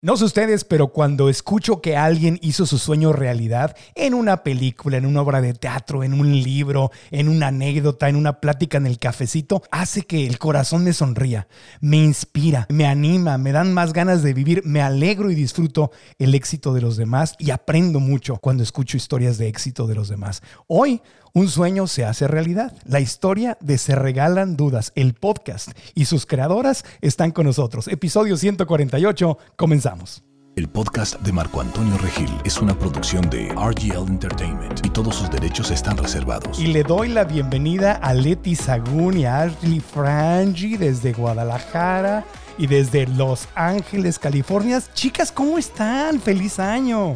No sé ustedes, pero cuando escucho que alguien hizo su sueño realidad en una película, en una obra de teatro, en un libro, en una anécdota, en una plática en el cafecito, hace que el corazón me sonría, me inspira, me anima, me dan más ganas de vivir, me alegro y disfruto el éxito de los demás y aprendo mucho cuando escucho historias de éxito de los demás. Hoy un sueño se hace realidad. La historia de Se Regalan Dudas, el podcast, y sus creadoras están con nosotros. Episodio 148, comenzamos. El podcast de Marco Antonio Regil es una producción de RGL Entertainment y todos sus derechos están reservados. Y le doy la bienvenida a Leti Sagún y a Ashley Frangi desde Guadalajara y desde Los Ángeles, California. Chicas, ¿cómo están? ¡Feliz año!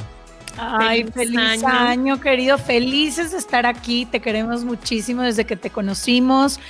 Ay, feliz, año. querido. Felices de estar aquí. Te queremos muchísimo desde que te conocimos.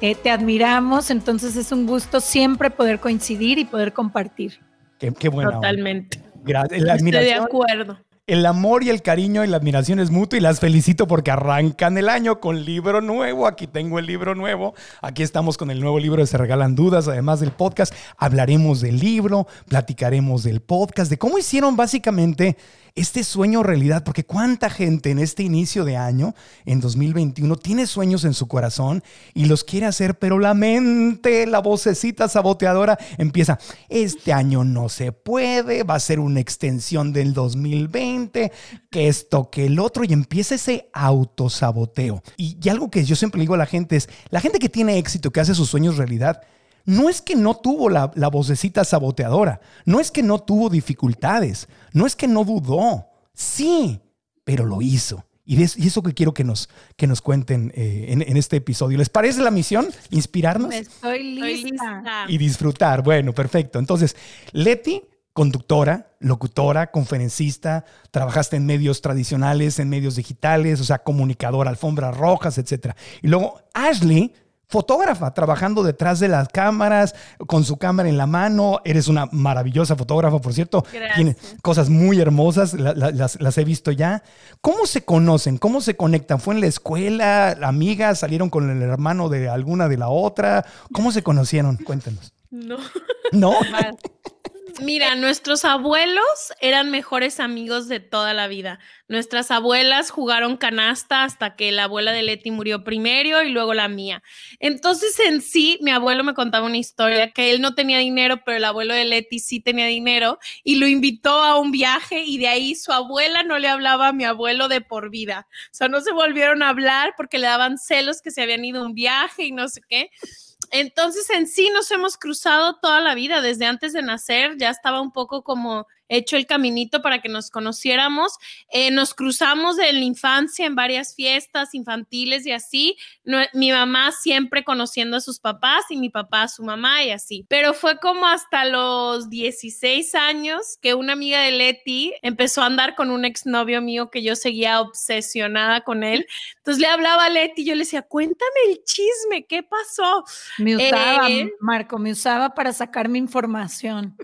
Eh, te admiramos. Entonces es un gusto siempre poder coincidir y poder compartir. Qué, qué bueno. Totalmente. Gracias. Estoy de acuerdo. El amor y el cariño y la admiración es mutuo y las felicito porque arrancan el año con libro nuevo. Aquí tengo el libro nuevo. Aquí estamos con el nuevo libro de Se Regalan Dudas, además del podcast. Hablaremos del libro, platicaremos del podcast, de cómo hicieron básicamente este sueño realidad, porque cuánta gente en este inicio de año, en 2021, tiene sueños en su corazón y los quiere hacer, pero la mente, la vocecita saboteadora empieza, este año no se puede, va a ser una extensión del 2020, que esto, que el otro, y empieza ese autosaboteo. Y, y algo que yo siempre digo a la gente es, la gente que tiene éxito, que hace sus sueños realidad, no es que no tuvo la, vocecita saboteadora, no es que no tuvo dificultades, no es que no dudó, sí, pero lo hizo. Y, eso que quiero que nos, que nos cuenten eh, en, este episodio. ¿Les parece la misión? ¿Inspirarnos? Estoy lista. Y disfrutar. Bueno, perfecto. Entonces, Leti, conductora, locutora, conferencista, trabajaste en medios tradicionales, en medios digitales, o sea, comunicadora, alfombras rojas, etc. Y luego Ashley, fotógrafa, trabajando detrás de las cámaras, con su cámara en la mano. Eres una maravillosa fotógrafa, por cierto. Tiene cosas muy hermosas, las, he visto ya. ¿Cómo se conocen? ¿Cómo se conectan? ¿Fue en la escuela? ¿Amigas? ¿Salieron con el hermano de alguna de la otra? ¿Cómo se conocieron? Cuéntanos. No. ¿No? Mira, nuestros abuelos eran mejores amigos de toda la vida. Nuestras abuelas jugaron canasta hasta que la abuela de Leti murió primero y luego la mía. Entonces, en sí, mi abuelo me contaba una historia que él no tenía dinero, pero el abuelo de Leti sí tenía dinero y lo invitó a un viaje y de ahí su abuela no le hablaba a mi abuelo de por vida. O sea, no se volvieron a hablar porque le daban celos que se habían ido a un viaje y no sé qué. Entonces, en sí nos hemos cruzado toda la vida, desde antes de nacer, ya estaba un poco como hecho el caminito para que nos conociéramos. Eh, nos cruzamos en la infancia en varias fiestas infantiles y así. mi mamá siempre conociendo a sus papás y mi papá a su mamá y así. Pero fue como hasta los 16 años que una amiga de Leti empezó a andar con un exnovio mío que yo seguía obsesionada con él. Entonces le hablaba a Leti y yo le decía, cuéntame el chisme, ¿qué pasó? Me usaba, eh, Marco, me usaba para sacar mi información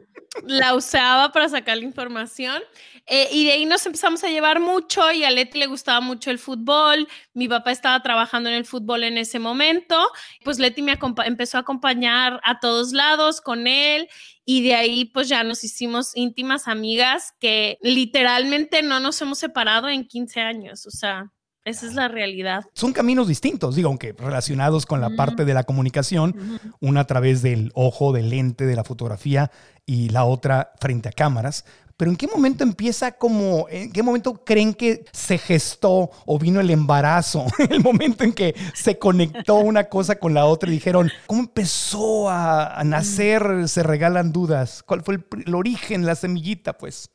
la usaba para sacar la información. Eh, y de ahí nos empezamos a llevar mucho y a Leti le gustaba mucho el fútbol. Mi papá estaba trabajando en el fútbol en ese momento. Pues Leti me empezó a acompañar a todos lados con él y de ahí pues ya nos hicimos íntimas amigas que literalmente no nos hemos separado en 15 años. O sea, esa es la realidad. Son caminos distintos, digo, aunque relacionados con la parte de la comunicación, una a través del ojo, del lente, de la fotografía y la otra frente a cámaras. Pero ¿en qué momento empieza como, en qué momento creen que se gestó o vino el embarazo? el momento en que se conectó una cosa con la otra y dijeron, ¿cómo empezó a, nacer? Se regalan dudas. ¿Cuál fue el origen, la semillita, pues?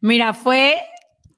Mira, fue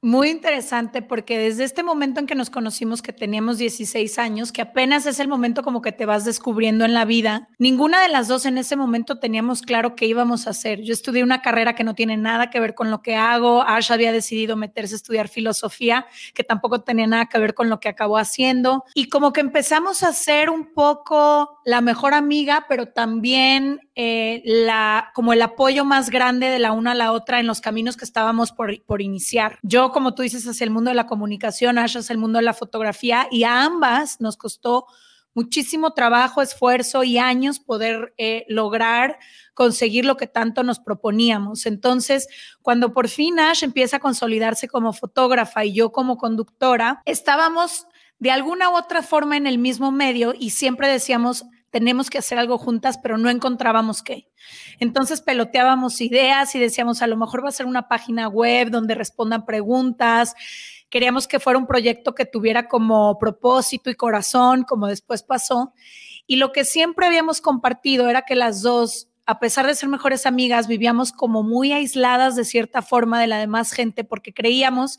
muy interesante porque desde este momento en que nos conocimos, que teníamos 16 años, que apenas es el momento como que te vas descubriendo en la vida, ninguna de las dos en ese momento teníamos claro qué íbamos a hacer. Yo estudié una carrera que no tiene nada que ver con lo que hago, Ash había decidido meterse a estudiar filosofía, que tampoco tenía nada que ver con lo que acabó haciendo, y como que empezamos a ser un poco la mejor amiga, pero también eh, la, como el apoyo más grande de la una a la otra en los caminos que estábamos por, por iniciar. Yo como tú dices, hacia el mundo de la comunicación, Ash hacia el mundo de la fotografía y a ambas nos costó muchísimo trabajo, esfuerzo y años poder eh, lograr conseguir lo que tanto nos proponíamos. Entonces, cuando por fin Ash empieza a consolidarse como fotógrafa y yo como conductora, estábamos de alguna u otra forma en el mismo medio y siempre decíamos, tenemos que hacer algo juntas, pero no encontrábamos qué. Entonces peloteábamos ideas y decíamos, a lo mejor va a ser una página web donde respondan preguntas. Queríamos que fuera un proyecto que tuviera como propósito y corazón, como después pasó. Y lo que siempre habíamos compartido era que las dos a pesar de ser mejores amigas, vivíamos como muy aisladas de cierta forma de la demás gente porque creíamos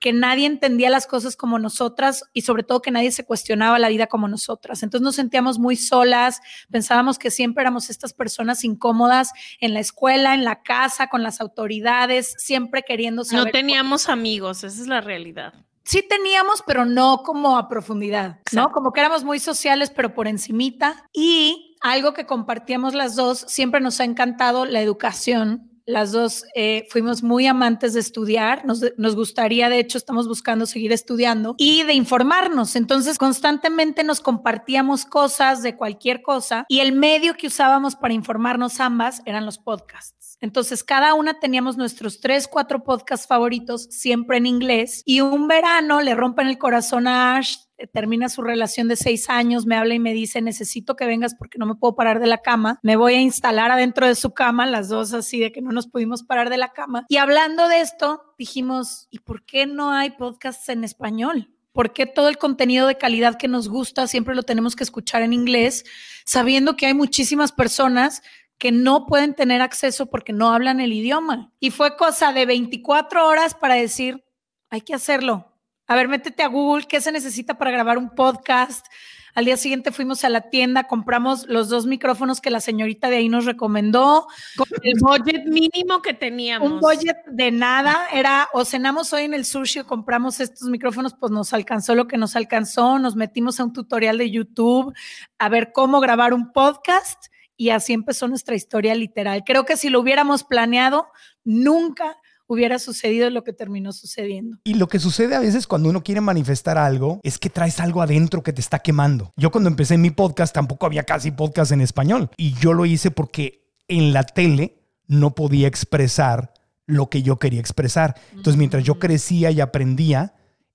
que nadie entendía las cosas como nosotras y sobre todo que nadie se cuestionaba la vida como nosotras. Entonces nos sentíamos muy solas, pensábamos que siempre éramos estas personas incómodas en la escuela, en la casa, con las autoridades, siempre queriendo saber. No teníamos amigos, esa es la realidad. Sí teníamos, pero no como a profundidad, ¿no? Como que éramos muy sociales, pero por encimita. Y algo que compartíamos las dos, siempre nos ha encantado la educación las dos eh, fuimos muy amantes de estudiar, nos, nos, gustaría, de hecho, estamos buscando seguir estudiando y de informarnos. Entonces, constantemente nos compartíamos cosas de cualquier cosa y el medio que usábamos para informarnos ambas eran los podcasts. Entonces, cada una teníamos nuestros tres, cuatro podcasts favoritos, siempre en inglés. Y un verano le rompen el corazón a Ash eh, termina su relación de seis años, me habla y me dice, necesito que vengas porque no me puedo parar de la cama, me voy a instalar adentro de su cama, las dos así de que no nos pudimos parar de la cama. Y hablando de esto, dijimos, ¿y por qué no hay podcasts en español? ¿Por qué todo el contenido de calidad que nos gusta siempre lo tenemos que escuchar en inglés, sabiendo que hay muchísimas personas que no pueden tener acceso porque no hablan el idioma? Y fue cosa de 24 horas para decir, hay que hacerlo, a ver, métete a Google, ¿qué se necesita para grabar un podcast? Al día siguiente fuimos a la tienda, compramos los dos micrófonos que la señorita de ahí nos recomendó. Con el budget mínimo que teníamos. Un budget de nada. Era o cenamos hoy en el sushi o compramos estos micrófonos, pues nos alcanzó lo que nos alcanzó. Nos metimos a un tutorial de YouTube a ver cómo grabar un podcast y así empezó nuestra historia literal. Creo que si lo hubiéramos planeado, nunca hubiera sucedido lo que terminó sucediendo. Y lo que sucede a veces cuando uno quiere manifestar algo es que traes algo adentro que te está quemando. Yo cuando empecé mi podcast tampoco había casi podcast en español y yo lo hice porque en la tele no podía expresar lo que yo quería expresar. Entonces mientras yo crecía y aprendía,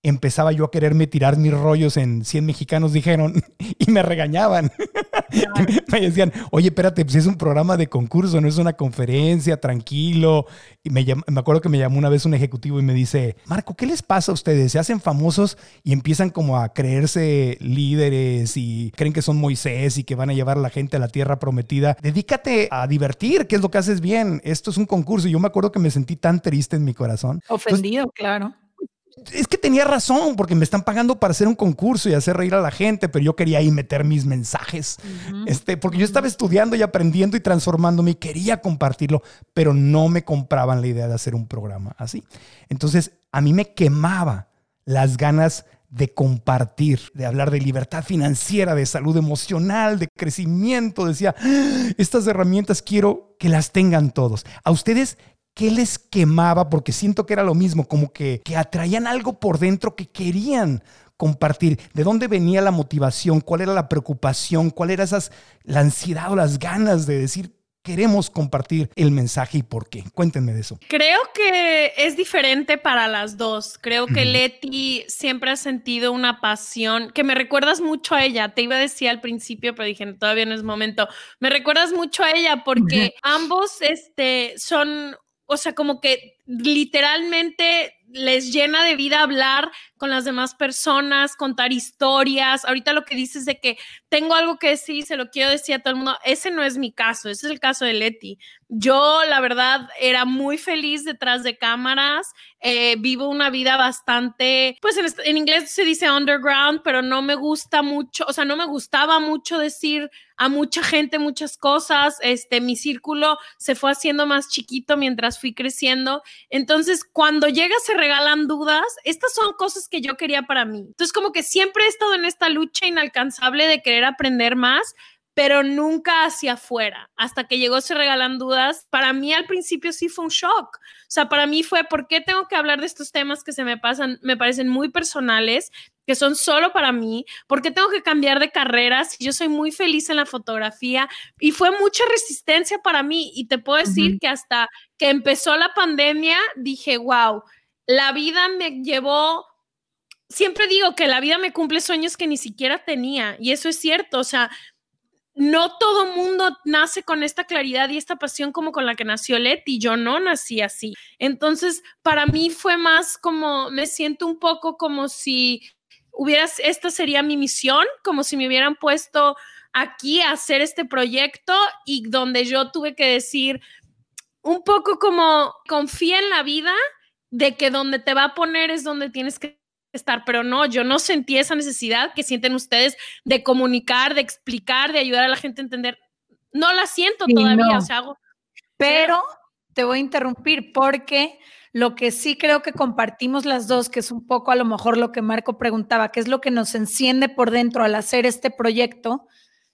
empezaba yo a quererme tirar mis rollos en 100 mexicanos, dijeron, y me regañaban. me decían, oye, espérate, pues es un programa de concurso, no es una conferencia, tranquilo. Y me, me acuerdo que me llamó una vez un ejecutivo y me dice, Marco, ¿qué les pasa a ustedes? Se hacen famosos y empiezan como a creerse líderes y creen que son Moisés y que van a llevar a la gente a la tierra prometida. Dedícate a divertir, que es lo que haces bien. Esto es un concurso. Y yo me acuerdo que me sentí tan triste en mi corazón. Ofendido, claro es que tenía razón, porque me están pagando para hacer un concurso y hacer reír a la gente, pero yo quería ahí meter mis mensajes, este, porque yo estaba estudiando y aprendiendo y transformándome y quería compartirlo, pero no me compraban la idea de hacer un programa así. Entonces, a mí me quemaba las ganas de compartir, de hablar de libertad financiera, de salud emocional, de crecimiento. Decía, ah, estas herramientas quiero que las tengan todos. A ustedes, ¿Qué les quemaba? Porque siento que era lo mismo, como que, que atraían algo por dentro que querían compartir. ¿De dónde venía la motivación? ¿Cuál era la preocupación? ¿Cuál era esas, la ansiedad o las ganas de decir, queremos compartir el mensaje y por qué. Cuéntenme de eso. Creo que es diferente para las dos. Creo que Leti siempre ha sentido una pasión que me recuerdas mucho a ella. Te iba a decir al principio, pero dije, todavía no es momento. Me recuerdas mucho a ella porque ambos este, son o sea, como que literalmente les llena de vida hablar con las demás personas, contar historias. Ahorita lo que dices de que tengo algo que decir, se lo quiero decir a todo el mundo, ese no es mi caso, ese es el caso de Leti. Yo, la verdad, era muy feliz detrás de cámaras, eh, vivo una vida bastante, pues en, en inglés se dice underground, pero no me gusta mucho, o sea, no me gustaba mucho decir a mucha gente muchas cosas, este, mi círculo se fue haciendo más chiquito mientras fui creciendo. Entonces, cuando llega se regalan dudas, estas son cosas que yo quería para mí. Entonces, como que siempre he estado en esta lucha inalcanzable de querer aprender más, pero nunca hacia afuera. Hasta que llegó Se Regalan Dudas, para mí al principio sí fue un shock. O sea, para mí fue, ¿por qué tengo que hablar de estos temas que se me pasan, me parecen muy personales, que son solo para mí? ¿Por qué tengo que cambiar de carrera si yo soy muy feliz en la fotografía? Y fue mucha resistencia para mí. Y te puedo decir que hasta que empezó la pandemia, dije, wow, la vida me llevó siempre digo que la vida me cumple sueños que ni siquiera tenía y eso es cierto, o sea, no todo mundo nace con esta claridad y esta pasión como con la que nació Leti, yo no nací así. Entonces, para mí fue más como, me siento un poco como si hubieras, esta sería mi misión, como si me hubieran puesto aquí a hacer este proyecto y donde yo tuve que decir un poco como confía en la vida de que donde te va a poner es donde tienes que estar, pero no, yo no sentí esa necesidad que sienten ustedes de comunicar, de explicar, de ayudar a la gente a entender. No la siento todavía, o sea, hago, pero te voy a interrumpir porque lo que sí creo que compartimos las dos, que es un poco a lo mejor lo que Marco preguntaba, que es lo que nos enciende por dentro al hacer este proyecto,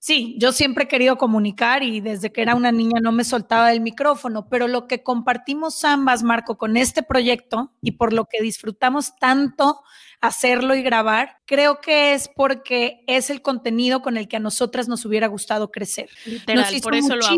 Sí, yo siempre he querido comunicar y desde que era una niña no me soltaba del micrófono, pero lo que compartimos ambas, Marco, con este proyecto y por lo que disfrutamos tanto hacerlo y grabar, creo que es porque es el contenido con el que a nosotras nos hubiera gustado crecer. Literal, por eso lo hago.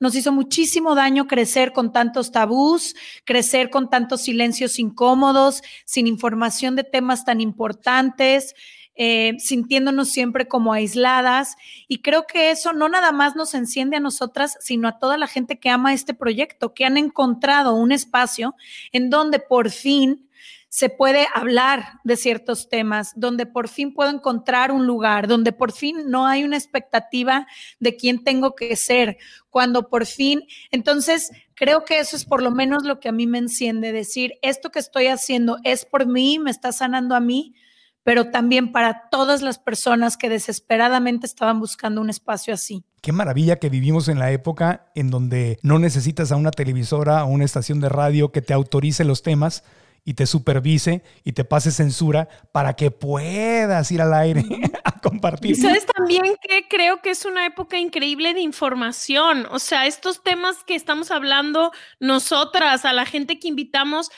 Nos hizo muchísimo daño crecer con tantos tabús, crecer con tantos silencios incómodos, sin información de temas tan importantes. Eh, sintiéndonos siempre como aisladas. Y creo que eso no nada más nos enciende a nosotras, sino a toda la gente que ama este proyecto, que han encontrado un espacio en donde por fin se puede hablar de ciertos temas, donde por fin puedo encontrar un lugar, donde por fin no hay una expectativa de quién tengo que ser, cuando por fin, entonces creo que eso es por lo menos lo que a mí me enciende, decir, esto que estoy haciendo es por mí, me está sanando a mí, pero también para todas las personas que desesperadamente estaban buscando un espacio así. Qué maravilla que vivimos en la época en donde no necesitas a una televisora o una estación de radio que te autorice los temas y te supervise y te pase censura para que puedas ir al aire a compartir. Y sabes también que creo que es una época increíble de información. O sea, estos temas que estamos hablando nosotras, a la gente que invitamos,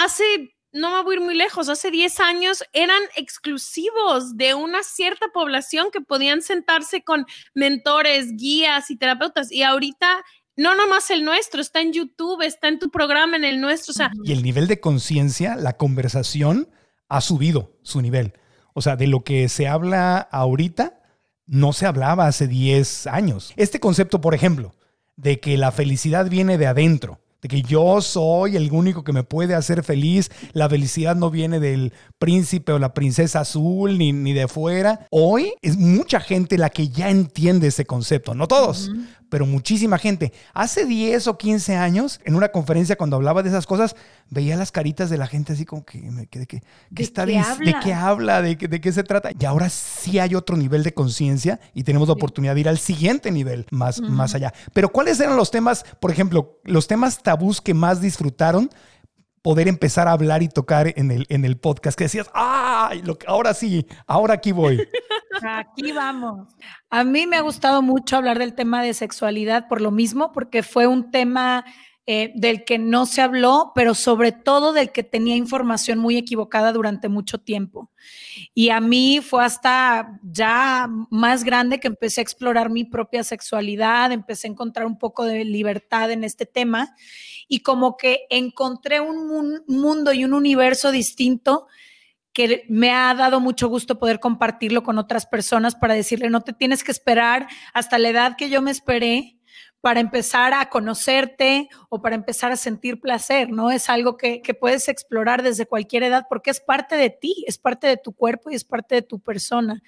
hace no me voy a ir muy lejos, hace 10 años eran exclusivos de una cierta población que podían sentarse con mentores, guías y terapeutas. Y ahorita no nomás el nuestro, está en YouTube, está en tu programa, en el nuestro. O sea, y el nivel de conciencia, la conversación ha subido su nivel. O sea, de lo que se habla ahorita, no se hablaba hace 10 años. Este concepto, por ejemplo, de que la felicidad viene de adentro de que yo soy el único que me puede hacer feliz, la felicidad no viene del príncipe o la princesa azul ni, ni de fuera. Hoy es mucha gente la que ya entiende ese concepto, no todos, pero muchísima gente. Hace 10 o 15 años, en una conferencia cuando hablaba de esas cosas, veía las caritas de la gente así como que, de, que, está qué de qué habla, de, de qué se trata. Y ahora sí hay otro nivel de conciencia y tenemos la oportunidad de ir al siguiente nivel más, más allá. Pero ¿cuáles eran los temas, por ejemplo, los temas tabús que más disfrutaron? poder empezar a hablar y tocar en el, en el podcast, que decías, ¡ah! Ahora sí, ahora aquí voy. Aquí vamos. A mí me ha gustado mucho hablar del tema de sexualidad por lo mismo, porque fue un tema eh, del que no se habló, pero sobre todo del que tenía información muy equivocada durante mucho tiempo. Y a mí fue hasta ya más grande que empecé a explorar mi propia sexualidad, empecé a encontrar un poco de libertad en este tema y como que encontré un mundo y un universo distinto me ha dado mucho gusto poder compartirlo con otras personas para decirle, no te tienes que esperar hasta la edad que yo me esperé para empezar a conocerte o para empezar a sentir placer, ¿no? Es algo que, puedes explorar desde cualquier edad porque es parte de ti, es parte de tu cuerpo y es parte de tu persona.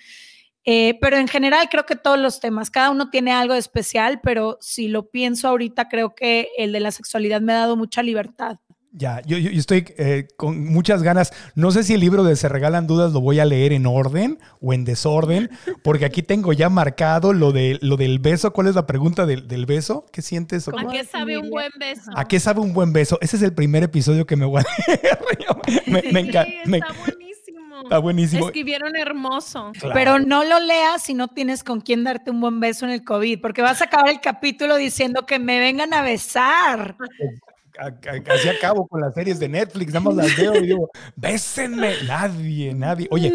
Eh, pero en general creo que todos los temas, cada uno tiene algo especial, pero si lo pienso ahorita, creo que el de la sexualidad me ha dado mucha libertad. Ya, yo, estoy eh, con muchas ganas. No sé si el libro de Se Regalan Dudas lo voy a leer en orden o en desorden, porque aquí tengo ya marcado lo, de, lo del beso. ¿Cuál es la pregunta del, beso? ¿Qué sientes? ¿A qué sabe un buen beso? ¿A qué sabe un buen beso? Ese es el primer episodio que me voy a leer. me, está buenísimo. Está buenísimo. Escribieron hermoso. Pero no lo leas si no tienes con quién darte un buen beso en el COVID, porque vas a acabar el capítulo diciendo que me vengan a besar. Casi acabo con las series de Netflix, nada más las veo y digo, bésenme. Nadie, nadie. Oye,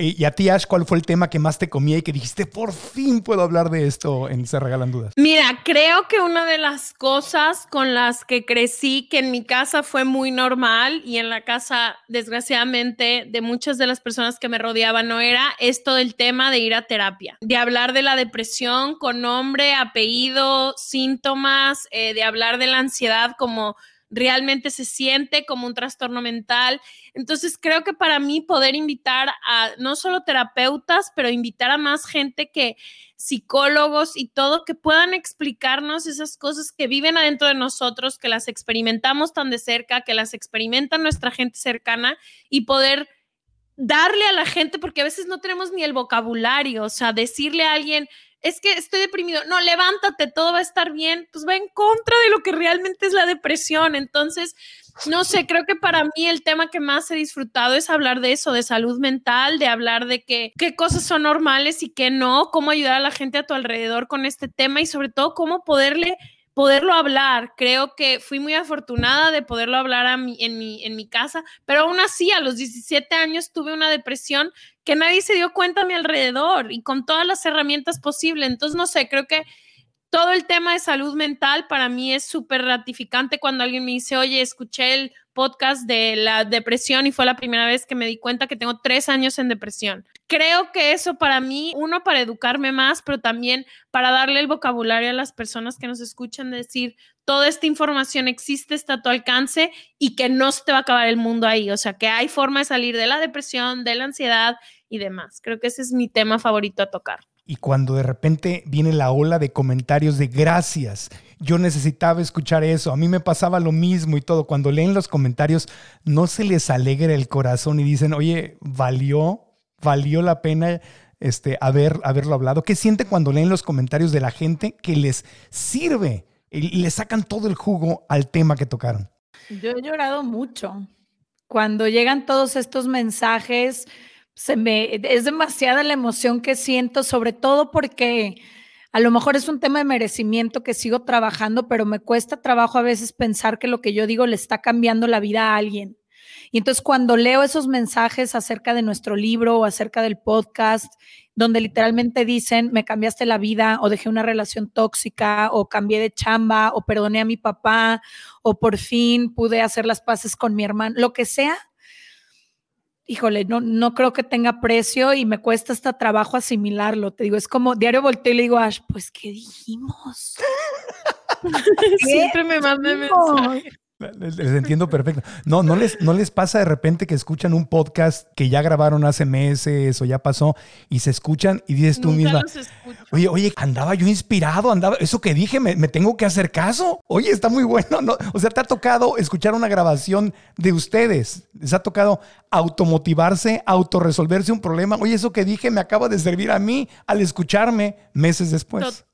y a ti, Ash, ¿cuál fue el tema que más te comía y que dijiste, por fin puedo hablar de esto en Se Regalan Dudas? Mira, creo que una de las cosas con las que crecí, que en mi casa fue muy normal y en la casa, desgraciadamente, de muchas de las personas que me rodeaban no era esto del tema de ir a terapia, de hablar de la depresión con nombre, apellido, síntomas, eh, de hablar de la ansiedad como realmente se siente como un trastorno mental. Entonces, creo que para mí poder invitar a no solo terapeutas, pero invitar a más gente que psicólogos y todo, que puedan explicarnos esas cosas que viven adentro de nosotros, que las experimentamos tan de cerca, que las experimenta nuestra gente cercana y poder darle a la gente, porque a veces no tenemos ni el vocabulario, o sea, decirle a alguien, es que estoy deprimido. No, levántate, todo va a estar bien. Pues va en contra de lo que realmente es la depresión. Entonces, no sé, creo que para mí el tema que más he disfrutado es hablar de eso, de salud mental, de hablar de que, qué cosas son normales y qué no, cómo ayudar a la gente a tu alrededor con este tema y sobre todo cómo poderle poderlo hablar. Creo que fui muy afortunada de poderlo hablar a mi, en, mi, en mi casa, pero aún así a los 17 años tuve una depresión que nadie se dio cuenta a mi alrededor y con todas las herramientas posibles. Entonces, no sé, creo que todo el tema de salud mental para mí es súper ratificante cuando alguien me dice, oye, escuché el podcast de la depresión y fue la primera vez que me di cuenta que tengo tres años en depresión. Creo que eso para mí, uno, para educarme más, pero también para darle el vocabulario a las personas que nos escuchan, decir, toda esta información existe, está a tu alcance y que no se te va a acabar el mundo ahí. O sea, que hay forma de salir de la depresión, de la ansiedad y demás. Creo que ese es mi tema favorito a tocar. Y cuando de repente viene la ola de comentarios de gracias, yo necesitaba escuchar eso, a mí me pasaba lo mismo y todo. Cuando leen los comentarios, no se les alegra el corazón y dicen, oye, valió, valió la pena este, haber, haberlo hablado. ¿Qué siente cuando leen los comentarios de la gente que les sirve y le sacan todo el jugo al tema que tocaron? Yo he llorado mucho. Cuando llegan todos estos mensajes, se me, es demasiada la emoción que siento, sobre todo porque a lo mejor es un tema de merecimiento que sigo trabajando, pero me cuesta trabajo a veces pensar que lo que yo digo le está cambiando la vida a alguien. Y entonces cuando leo esos mensajes acerca de nuestro libro o acerca del podcast, donde literalmente dicen, me cambiaste la vida o dejé una relación tóxica o cambié de chamba o perdoné a mi papá o por fin pude hacer las paces con mi hermano, lo que sea, híjole, no, no creo que tenga precio y me cuesta hasta trabajo asimilarlo. Te digo, es como diario volteo y le digo, Ash, pues, ¿qué dijimos? Siempre me manda mensajes. Les, entiendo perfecto. No, no les, no les pasa de repente que escuchan un podcast que ya grabaron hace meses o ya pasó y se escuchan y dices tú misma, oye, oye, andaba yo inspirado, andaba, eso que dije, me, tengo que hacer caso. Oye, está muy bueno. No, o sea, te ha tocado escuchar una grabación de ustedes, les ha tocado automotivarse, autorresolverse un problema. Oye, eso que dije me acaba de servir a mí al escucharme meses después.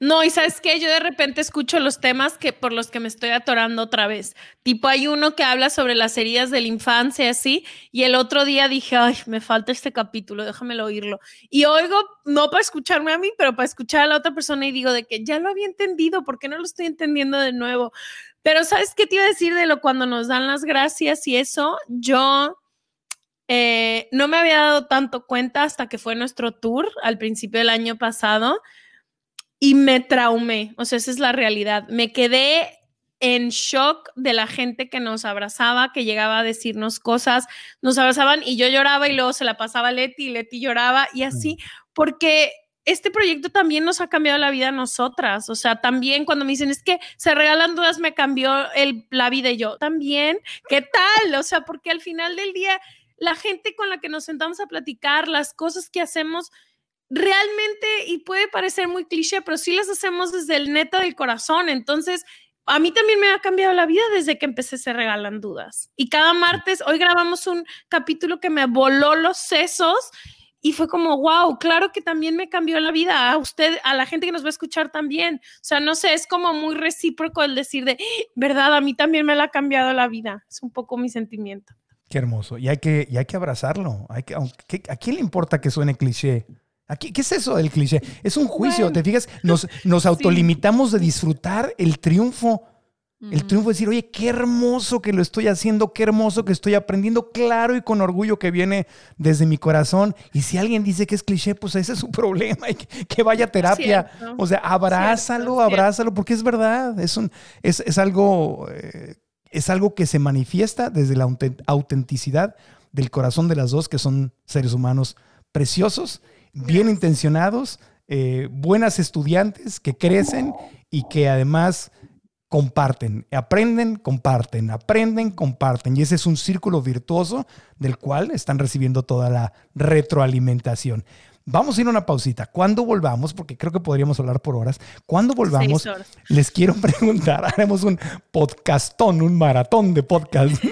No, y sabes qué, yo de repente escucho los temas que por los que me estoy atorando otra vez. Tipo, hay uno que habla sobre las heridas de la infancia, así, y el otro día dije, ay, me falta este capítulo, déjamelo oírlo. Y oigo, no para escucharme a mí, pero para escuchar a la otra persona y digo de que ya lo había entendido, ¿por qué no lo estoy entendiendo de nuevo? Pero ¿sabes qué te iba a decir de lo cuando nos dan las gracias y eso? Yo... Eh, no me había dado tanto cuenta hasta que fue nuestro tour al principio del año pasado y me traumé, o sea, esa es la realidad. Me quedé en shock de la gente que nos abrazaba, que llegaba a decirnos cosas, nos abrazaban y yo lloraba y luego se la pasaba a Leti y Leti lloraba y así, porque este proyecto también nos ha cambiado la vida a nosotras. O sea, también cuando me dicen, es que se regalan dudas, me cambió el, la vida yo también. ¿Qué tal? O sea, porque al final del día, la gente con la que nos sentamos a platicar, las cosas que hacemos, realmente, y puede parecer muy cliché, pero sí las hacemos desde el neta del corazón. Entonces, a mí también me ha cambiado la vida desde que empecé Se Regalan Dudas. Y cada martes, hoy grabamos un capítulo que me voló los sesos y fue como, wow, claro que también me cambió la vida. A usted, a la gente que nos va a escuchar también. O sea, no sé, es como muy recíproco el decir de, verdad, a mí también me la ha cambiado la vida. Es un poco mi sentimiento. Qué hermoso. Y hay que, y hay que abrazarlo. Hay que, aunque, ¿A quién le importa que suene cliché? Aquí, ¿Qué es eso del cliché? Es un juicio, ¿te fijas? Nos, nos autolimitamos de disfrutar el triunfo. El triunfo es decir, oye, qué hermoso que lo estoy haciendo, qué hermoso que estoy aprendiendo, claro y con orgullo que viene desde mi corazón. Y si alguien dice que es cliché, pues ese es su problema, y que, vaya a terapia. O sea, abrázalo, abrázalo, porque es verdad, es, un, es, es algo, eh, es algo que se manifiesta desde la autenticidad del corazón de las dos, que son seres humanos preciosos bien intencionados, eh, buenas estudiantes que crecen y que además comparten, aprenden, comparten, aprenden, comparten. Y ese es un círculo virtuoso del cual están recibiendo toda la retroalimentación. Vamos a ir a una pausita. Cuando volvamos, porque creo que podríamos hablar por horas, cuando volvamos, les quiero preguntar, haremos un podcastón, un maratón de podcast.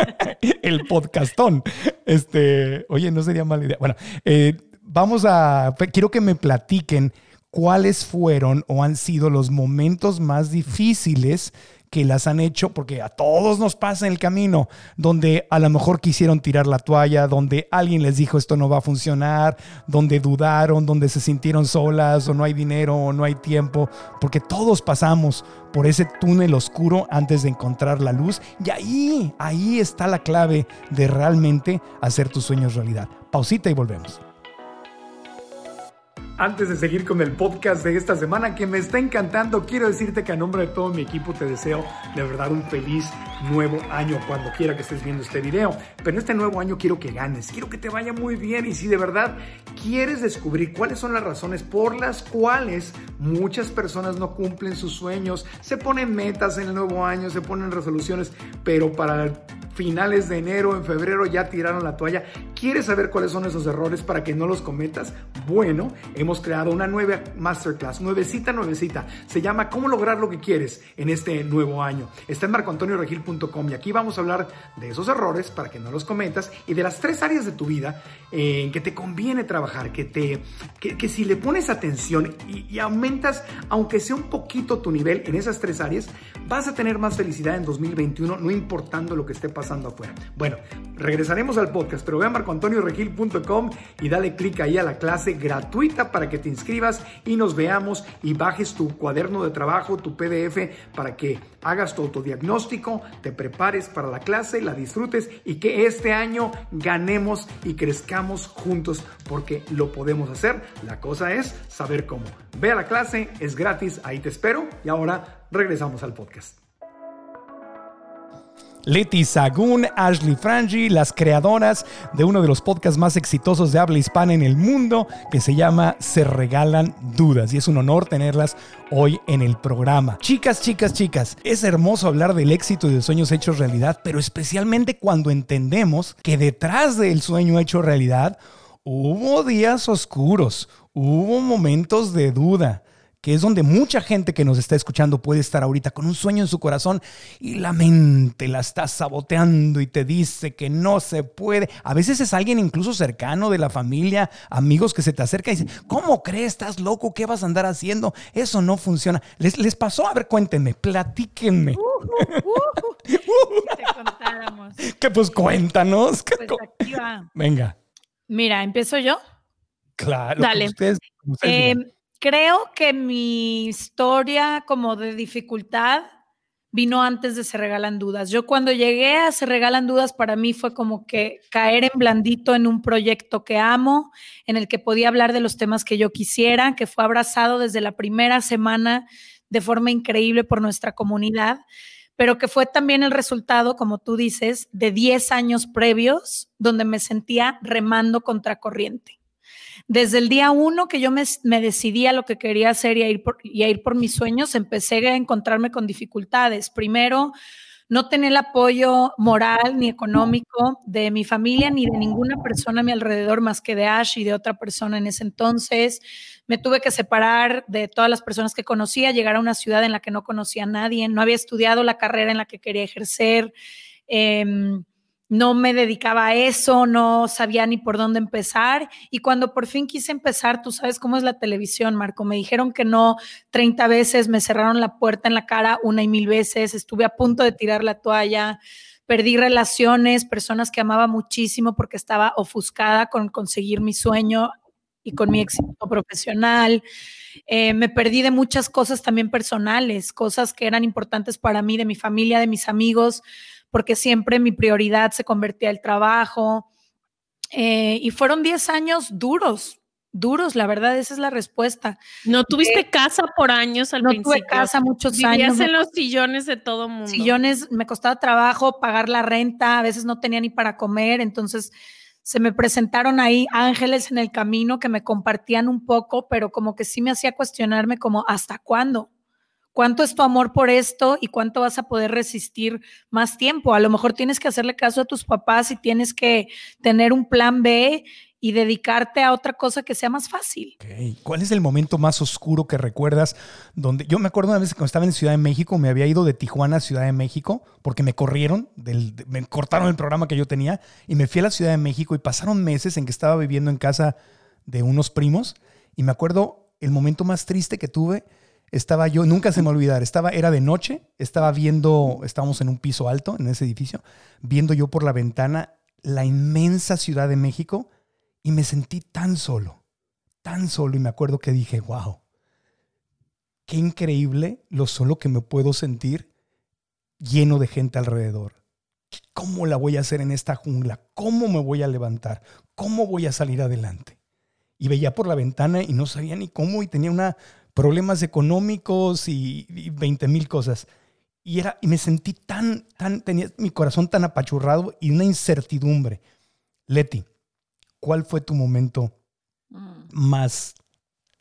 El podcastón. Este, oye, no sería mala idea. Bueno, eh, vamos a, quiero que me platiquen cuáles fueron o han sido los momentos más difíciles que las han hecho, porque a todos nos pasa en el camino, donde a lo mejor quisieron tirar la toalla, donde alguien les dijo esto no va a funcionar, donde dudaron, donde se sintieron solas o no hay dinero o no hay tiempo, porque todos pasamos por ese túnel oscuro antes de encontrar la luz y ahí, ahí está la clave de realmente hacer tus sueños realidad. Pausita y volvemos. Antes de seguir con el podcast de esta semana que me está encantando, quiero decirte que a nombre de todo mi equipo te deseo de verdad un feliz nuevo año cuando quiera que estés viendo este video. Pero en este nuevo año quiero que ganes, quiero que te vaya muy bien y si de verdad quieres descubrir cuáles son las razones por las cuales muchas personas no cumplen sus sueños, se ponen metas en el nuevo año, se ponen resoluciones, pero para finales de enero, en febrero ya tiraron la toalla. ¿Quieres saber cuáles son esos errores para que no los cometas? Bueno, hemos creado una nueva masterclass, nuevecita, nuevecita. Se llama ¿Cómo lograr lo que quieres en este nuevo año? Está en marcoantonioregil.com y aquí vamos a hablar de esos errores para que no los cometas y de las tres áreas de tu vida en que te conviene trabajar, que, te, que, si le pones atención y, y aumentas, aunque sea un poquito tu nivel en esas tres áreas, vas a tener más felicidad en 2021, no importando lo que esté pasando pasando afuera. Bueno, regresaremos al podcast, pero ve a marcoantonioregil.com y dale clic ahí a la clase gratuita para que te inscribas y nos veamos y bajes tu cuaderno de trabajo, tu PDF, para que hagas tu autodiagnóstico, te prepares para la clase, la disfrutes y que este año ganemos y crezcamos juntos porque lo podemos hacer. La cosa es saber cómo. Ve a la clase, es gratis, ahí te espero y ahora regresamos al podcast. Leti Sagún, Ashley Frangi, las creadoras de uno de los podcasts más exitosos de habla hispana en el mundo, que se llama Se Regalan Dudas. Y es un honor tenerlas hoy en el programa. Chicas, chicas, chicas, es hermoso hablar del éxito y de sueños hechos realidad, pero especialmente cuando entendemos que detrás del sueño hecho realidad hubo días oscuros, hubo momentos de duda que es donde mucha gente que nos está escuchando puede estar ahorita con un sueño en su corazón y la mente la está saboteando y te dice que no se puede. A veces es alguien incluso cercano de la familia, amigos que se te acerca y dice, ¿cómo crees? ¿Estás loco? ¿Qué vas a andar haciendo? Eso no funciona. ¿Les, les pasó? A ver, cuéntenme, platíquenme. Uh, uh, uh. te contáramos. Que pues cuéntanos. Pues Venga. Mira, ¿empiezo yo? Claro. Dale. Ustedes, Creo que mi historia como de dificultad vino antes de Se Regalan Dudas. Yo cuando llegué a Se Regalan Dudas, para mí fue como que caer en blandito en un proyecto que amo, en el que podía hablar de los temas que yo quisiera, que fue abrazado desde la primera semana de forma increíble por nuestra comunidad, pero que fue también el resultado, como tú dices, de 10 años previos donde me sentía remando contra corriente. Desde el día uno que yo me, decidí a lo que quería hacer y a, ir por, mis sueños, empecé a encontrarme con dificultades. Primero, no tener el apoyo moral ni económico de mi familia ni de ninguna persona a mi alrededor más que de Ash y de otra persona en ese entonces. Me tuve que separar de todas las personas que conocía, llegar a una ciudad en la que no conocía a nadie, no había estudiado la carrera en la que quería ejercer. Em, no me dedicaba a eso, no sabía ni por dónde empezar. Y cuando por fin quise empezar, tú sabes cómo es la televisión, Marco, me dijeron que no 30 veces, me cerraron la puerta en la cara una y mil veces, estuve a punto de tirar la toalla, perdí relaciones, personas que amaba muchísimo porque estaba ofuscada con conseguir mi sueño y con mi éxito profesional. Eh, me perdí de muchas cosas también personales, cosas que eran importantes para mí, de mi familia, de mis amigos porque siempre mi prioridad se convertía el trabajo. Eh, y fueron 10 años duros, duros, la verdad, esa es la respuesta. No tuviste casa por años al principio. No tuve casa muchos Vivías años. en los sillones de todo mundo. Sillones, me costaba trabajo pagar la renta, a veces no tenía ni para comer, entonces se me presentaron ahí ángeles en el camino que me compartían un poco, pero como que sí me hacía cuestionarme como, ¿hasta cuándo? ¿Cuánto es tu amor por esto y cuánto vas a poder resistir más tiempo? A lo mejor tienes que hacerle caso a tus papás y tienes que tener un plan B y dedicarte a otra cosa que sea más fácil. ¿Cuál es el momento más oscuro que recuerdas? Donde yo me acuerdo una vez cuando estaba en Ciudad de México, me había ido de Tijuana a Ciudad de México porque me corrieron, del, me cortaron el programa que yo tenía y me fui a la Ciudad de México y pasaron meses en que estaba viviendo en casa de unos primos y me acuerdo el momento más triste que tuve estaba yo, nunca se me olvidar, estaba, era de noche, estaba viendo, estábamos en un piso alto en ese edificio, viendo yo por la ventana la inmensa Ciudad de México y me sentí tan solo, tan solo y me acuerdo que dije, wow, qué increíble lo solo que me puedo sentir lleno de gente alrededor. ¿Cómo la voy a hacer en esta jungla? ¿Cómo me voy a levantar? ¿Cómo voy a salir adelante? Y veía por la ventana y no sabía ni cómo y tenía una problemas económicos y, y 20 mil cosas. Y, era, y me sentí tan, tan, tenía mi corazón tan apachurrado y una incertidumbre. Leti, ¿cuál fue tu momento más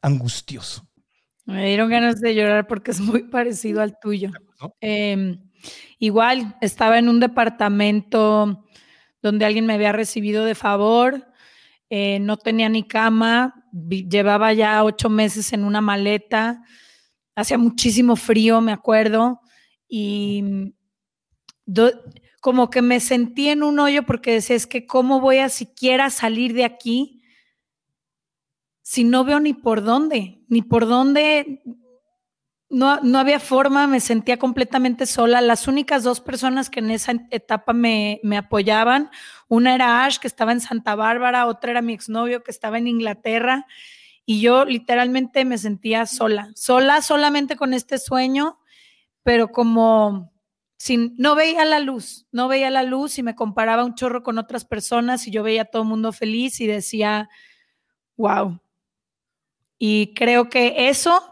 angustioso? Me dieron ganas de llorar porque es muy parecido al tuyo. Eh, igual, estaba en un departamento donde alguien me había recibido de favor, eh, no tenía ni cama, llevaba ya ocho meses en una maleta, hacía muchísimo frío, me acuerdo, y como que me sentí en un hoyo porque decía, es que cómo voy a siquiera salir de aquí si no veo ni por dónde, ni por dónde, no, no había forma, me sentía completamente sola. Las únicas dos personas que en esa etapa me, me apoyaban, una era Ash, que estaba en Santa Bárbara, otra era mi exnovio, que estaba en Inglaterra, y yo literalmente me sentía sola, sola solamente con este sueño, pero como sin, no veía la luz, no veía la luz y me comparaba un chorro con otras personas y yo veía a todo el mundo feliz y decía, wow. Y creo que eso,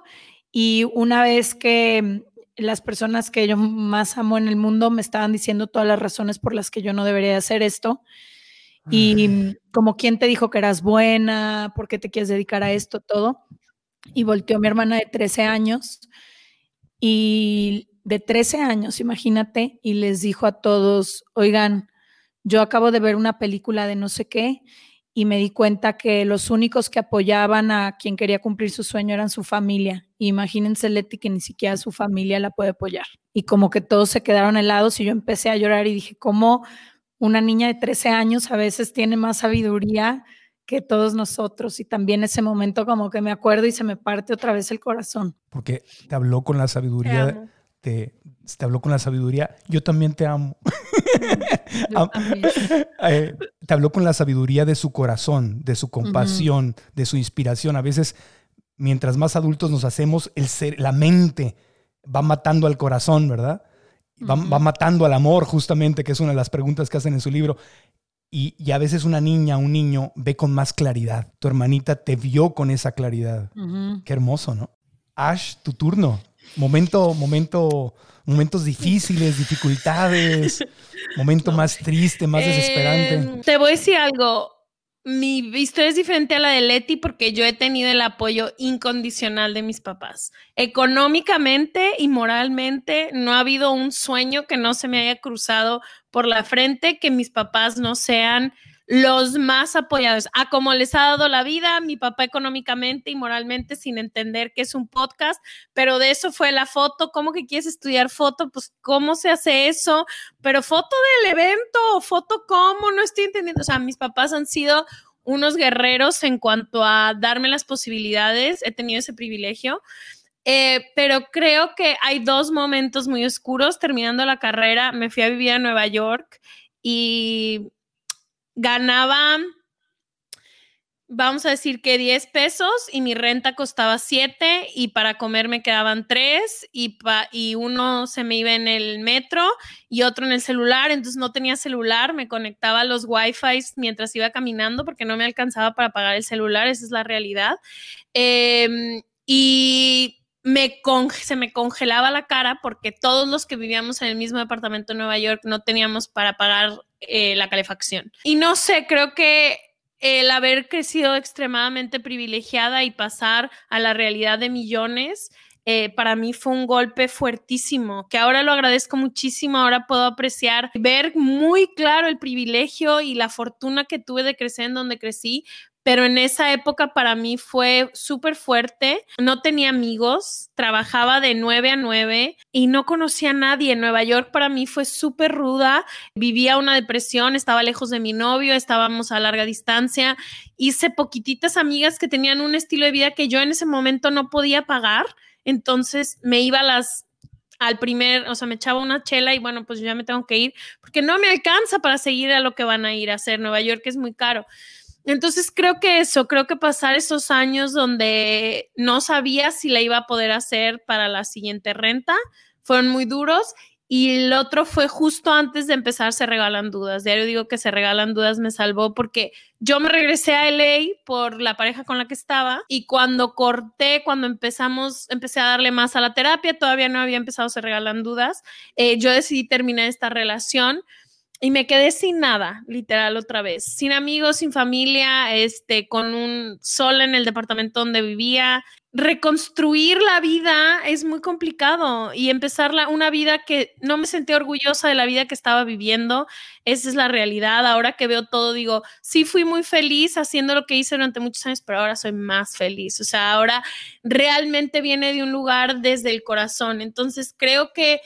y una vez que las personas que yo más amo en el mundo me estaban diciendo todas las razones por las que yo no debería hacer esto. Y como quién te dijo que eras buena, por qué te quieres dedicar a esto, todo. Y volteó mi hermana de 13 años y de 13 años, imagínate, y les dijo a todos, oigan, yo acabo de ver una película de no sé qué y me di cuenta que los únicos que apoyaban a quien quería cumplir su sueño eran su familia. Imagínense, Leti, que ni siquiera su familia la puede apoyar. Y como que todos se quedaron helados y yo empecé a llorar y dije, ¿cómo una niña de 13 años a veces tiene más sabiduría que todos nosotros? Y también ese momento como que me acuerdo y se me parte otra vez el corazón. Porque te habló con la sabiduría, te, te habló con la sabiduría, yo también te amo. Eh, te habló con la sabiduría de su corazón, de su compasión, uh -huh. de su inspiración. A veces, mientras más adultos nos hacemos, el ser, la mente va matando al corazón, ¿verdad? Va, uh -huh. va, matando al amor, justamente, que es una de las preguntas que hacen en su libro. Y, y, a veces una niña, un niño ve con más claridad. Tu hermanita te vio con esa claridad. Uh -huh. Qué hermoso, ¿no? Ash, tu turno. Momento, momento, momentos difíciles, dificultades, momento más triste, más desesperante. Eh, te voy a decir algo. Mi historia es diferente a la de Leti porque yo he tenido el apoyo incondicional de mis papás. Económicamente y moralmente no ha habido un sueño que no se me haya cruzado por la frente que mis papás no sean los más apoyados, a como les ha dado la vida, mi papá económicamente y moralmente sin entender que es un podcast, pero de eso fue la foto, ¿cómo que quieres estudiar foto? Pues cómo se hace eso, pero foto del evento, foto cómo, no estoy entendiendo, o sea, mis papás han sido unos guerreros en cuanto a darme las posibilidades, he tenido ese privilegio. Eh, pero creo que hay dos momentos muy oscuros. Terminando la carrera, me fui a vivir a Nueva York y ganaba, vamos a decir que 10 pesos y mi renta costaba 7 y para comer me quedaban 3 y, y uno se me iba en el metro y otro en el celular, entonces no tenía celular, me conectaba a los wifi mientras iba caminando porque no me alcanzaba para pagar el celular, esa es la realidad. Em, y me se me congelaba la cara porque todos los que vivíamos en el mismo departamento de Nueva York no teníamos para pagar eh, la calefacción. Y no sé, creo que el haber crecido extremadamente privilegiada y pasar a la realidad de millones, eh, para mí fue un golpe fuertísimo, que ahora lo agradezco muchísimo, ahora puedo apreciar, ver muy claro el privilegio y la fortuna que tuve de crecer en donde crecí, pero en esa época para mí fue súper fuerte. No tenía amigos, trabajaba de 9 a 9 y no conocía a nadie. Nueva York para mí fue súper ruda. Vivía una depresión, estaba lejos de mi novio, estábamos a larga distancia. Hice poquititas amigas que tenían un estilo de vida que yo en ese momento no podía pagar. Entonces me iba a las al primer, o sea, me echaba una chela y bueno, pues yo ya me tengo que ir porque no me alcanza para seguir a lo que van a ir a hacer. Nueva York es muy caro. Entonces creo que eso, creo que pasar esos años donde no sabía si la iba a poder hacer para la siguiente renta fueron muy duros y el otro fue justo antes de empezar Se Regalan Dudas. Diario digo que Se Regalan Dudas me salvó porque yo me regresé a LA por la pareja con la que estaba y cuando corté, cuando empezamos, empecé a darle más a la terapia, todavía no había empezado Se Regalan Dudas, eh, yo decidí terminar esta relación y me quedé sin nada, literal otra vez, sin amigos, sin familia, este, con un sol en el departamento donde vivía. Reconstruir la vida es muy complicado y empezar una vida que no me sentí orgullosa de la vida que estaba viviendo. Esa es la realidad. Ahora que veo todo, digo, sí fui muy feliz haciendo lo que hice durante muchos años, pero ahora soy más feliz. O sea, ahora realmente viene de un lugar desde el corazón. Entonces creo que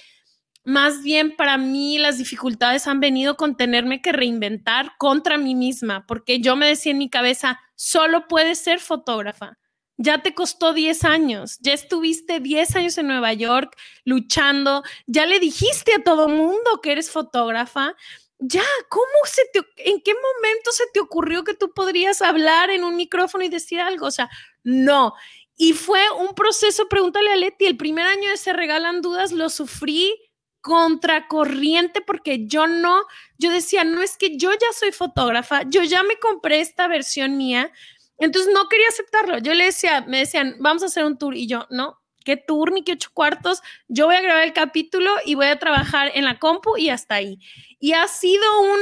más bien para mí las dificultades han venido con tenerme que reinventar contra mí misma, porque yo me decía en mi cabeza, solo puedes ser fotógrafa. Ya te costó 10 años, ya estuviste 10 años en Nueva York luchando, ya le dijiste a todo mundo que eres fotógrafa. Ya, ¿cómo se te, en qué momento se te ocurrió que tú podrías hablar en un micrófono y decir algo? O sea, no. Y fue un proceso, pregúntale a Leti, el primer año de Se Regalan Dudas lo sufrí contracorriente porque yo no, yo decía, no es que yo ya soy fotógrafa, yo ya me compré esta versión mía, entonces no quería aceptarlo. Yo le decía, me decían, vamos a hacer un tour y yo, no, ¿qué tour ni qué ocho cuartos? Yo voy a grabar el capítulo y voy a trabajar en la compu y hasta ahí. Y ha sido un,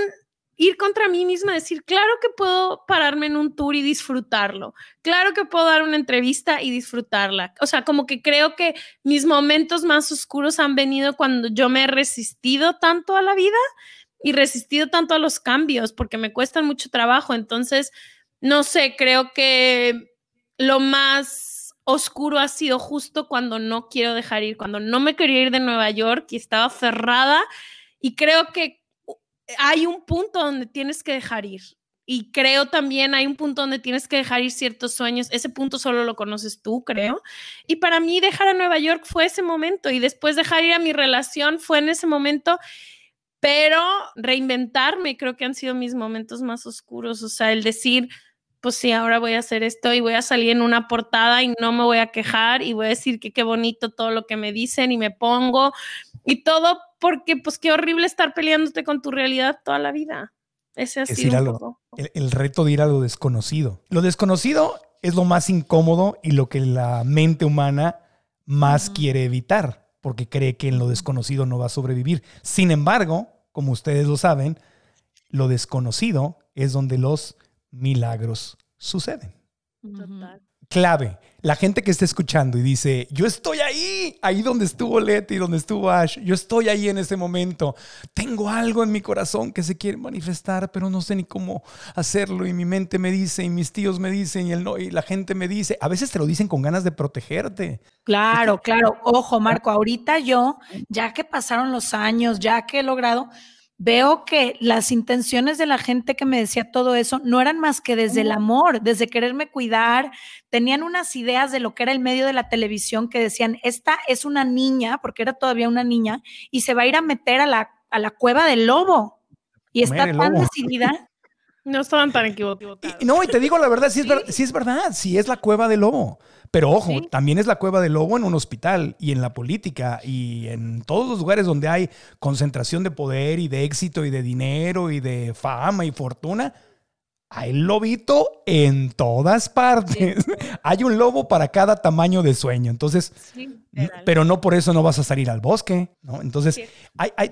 ir contra mí misma, decir, claro que puedo pararme en un tour y disfrutarlo, claro que puedo dar una entrevista y disfrutarla. O sea, como que creo que mis momentos más oscuros han venido cuando yo me he resistido tanto a la vida y resistido tanto a los cambios, porque me cuestan mucho trabajo. Entonces, no sé, creo que lo más oscuro ha sido justo cuando no quiero dejar ir, cuando no me quería ir de Nueva York y estaba cerrada. Y creo que hay un punto donde tienes que dejar ir. Y creo también hay un punto donde tienes que dejar ir ciertos sueños. Ese punto solo lo conoces tú, creo. Y para mí dejar a Nueva York fue ese momento. Y después dejar ir a mi relación fue en ese momento. Pero reinventarme creo que han sido mis momentos más oscuros. O sea, el decir, pues sí, ahora voy a hacer esto y voy a salir en una portada y no me voy a quejar y voy a decir que qué bonito todo lo que me dicen y me pongo y todo porque pues qué horrible estar peleándote con tu realidad toda la vida. Ese ha sido el, reto de ir a lo desconocido. Lo desconocido es lo más incómodo y lo que la mente humana más quiere evitar, porque cree que en lo desconocido no va a sobrevivir. Sin embargo, como ustedes lo saben, lo desconocido es donde los milagros suceden. Clave. La gente que está escuchando y dice, yo estoy ahí, ahí donde estuvo Leti, donde estuvo Ash, yo estoy ahí en ese momento. Tengo algo en mi corazón que se quiere manifestar, pero no sé ni cómo hacerlo. Y mi mente me dice, y mis tíos me dicen, y, el no, y la gente me dice. A veces te lo dicen con ganas de protegerte. Claro, claro. Ojo, Marco, ahorita yo, ya que pasaron los años, ya que he logrado, veo que las intenciones de la gente que me decía todo eso no eran más que desde el amor, desde quererme cuidar. Tenían unas ideas de lo que era el medio de la televisión que decían, esta es una niña, porque era todavía una niña, y se va a ir a meter a la, a la cueva del lobo. Y está tan decidida. No estaban tan equivocados. no, y te digo la verdad, sí es, sí es verdad, sí es la cueva del lobo. Pero ojo, también es la cueva del lobo en un hospital y en la política y en todos los lugares donde hay concentración de poder y de éxito y de dinero y de fama y fortuna hay lobito en todas partes. hay un lobo para cada tamaño de sueño. Entonces, pero no por eso no vas a salir al bosque. ¿no? Entonces,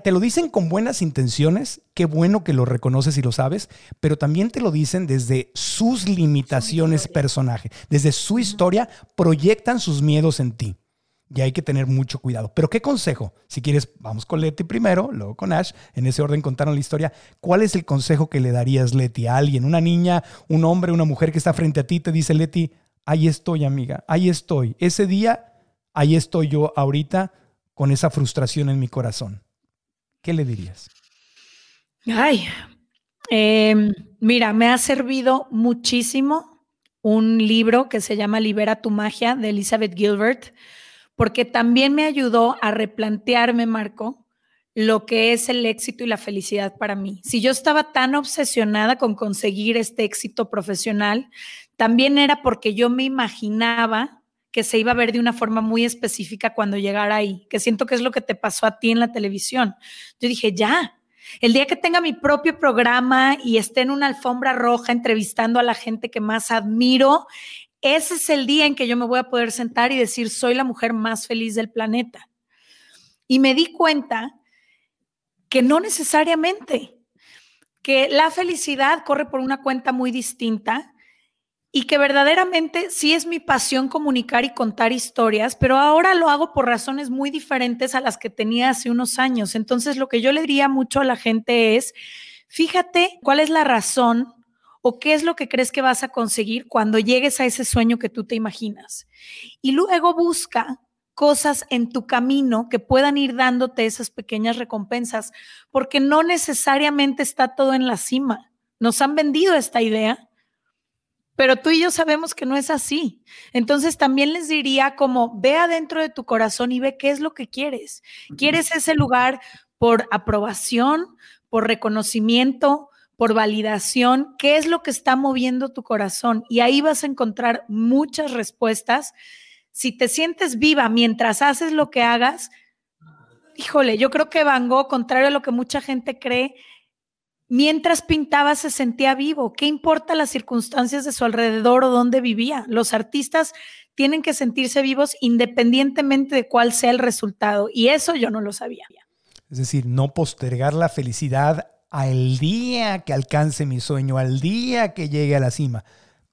te lo dicen con buenas intenciones. Qué bueno que lo reconoces y lo sabes. Pero también te lo dicen desde sus limitaciones personaje. Desde su historia, proyectan sus miedos en ti y hay que tener mucho cuidado. Pero ¿qué consejo? Si quieres, vamos con Leti primero, luego con Ash, en ese orden contaron la historia. ¿Cuál es el consejo que le darías, Leti, a alguien, una niña, un hombre, una mujer que está frente a ti, te dice, Leti, ahí estoy, amiga, ahí estoy. Ese día, ahí estoy yo ahorita con esa frustración en mi corazón. ¿Qué le dirías? Ay, em, mira, me ha servido muchísimo un libro que se llama Libera tu magia de Elizabeth Gilbert porque también me ayudó a replantearme, Marco, lo que es el éxito y la felicidad para mí. Si yo estaba tan obsesionada con conseguir este éxito profesional, también era porque yo me imaginaba que se iba a ver de una forma muy específica cuando llegara ahí, que siento que es lo que te pasó a ti en la televisión. Yo dije, ya, el día que tenga mi propio programa y esté en una alfombra roja entrevistando a la gente que más admiro, ese es el día en que yo me voy a poder sentar y decir, soy la mujer más feliz del planeta. Y me di cuenta que no necesariamente, que la felicidad corre por una cuenta muy distinta y que verdaderamente sí es mi pasión comunicar y contar historias, pero ahora lo hago por razones muy diferentes a las que tenía hace unos años. Entonces, lo que yo le diría mucho a la gente es, fíjate cuál es la razón o qué es lo que crees que vas a conseguir cuando llegues a ese sueño que tú te imaginas. Y luego busca cosas en tu camino que puedan ir dándote esas pequeñas recompensas, porque no necesariamente está todo en la cima. Nos han vendido esta idea, pero tú y yo sabemos que no es así. Entonces también les diría como ve adentro de tu corazón y ve qué es lo que quieres. ¿Quieres ese lugar por aprobación, por reconocimiento, por validación, qué es lo que está moviendo tu corazón. Y ahí vas a encontrar muchas respuestas. Si te sientes viva mientras haces lo que hagas, híjole, yo creo que Van Gogh, contrario a lo que mucha gente cree, mientras pintaba se sentía vivo. ¿Qué importa las circunstancias de su alrededor o dónde vivía? Los artistas tienen que sentirse vivos independientemente de cuál sea el resultado. Y eso yo no lo sabía. Es decir, no postergar la felicidad al día que alcance mi sueño, al día que llegue a la cima.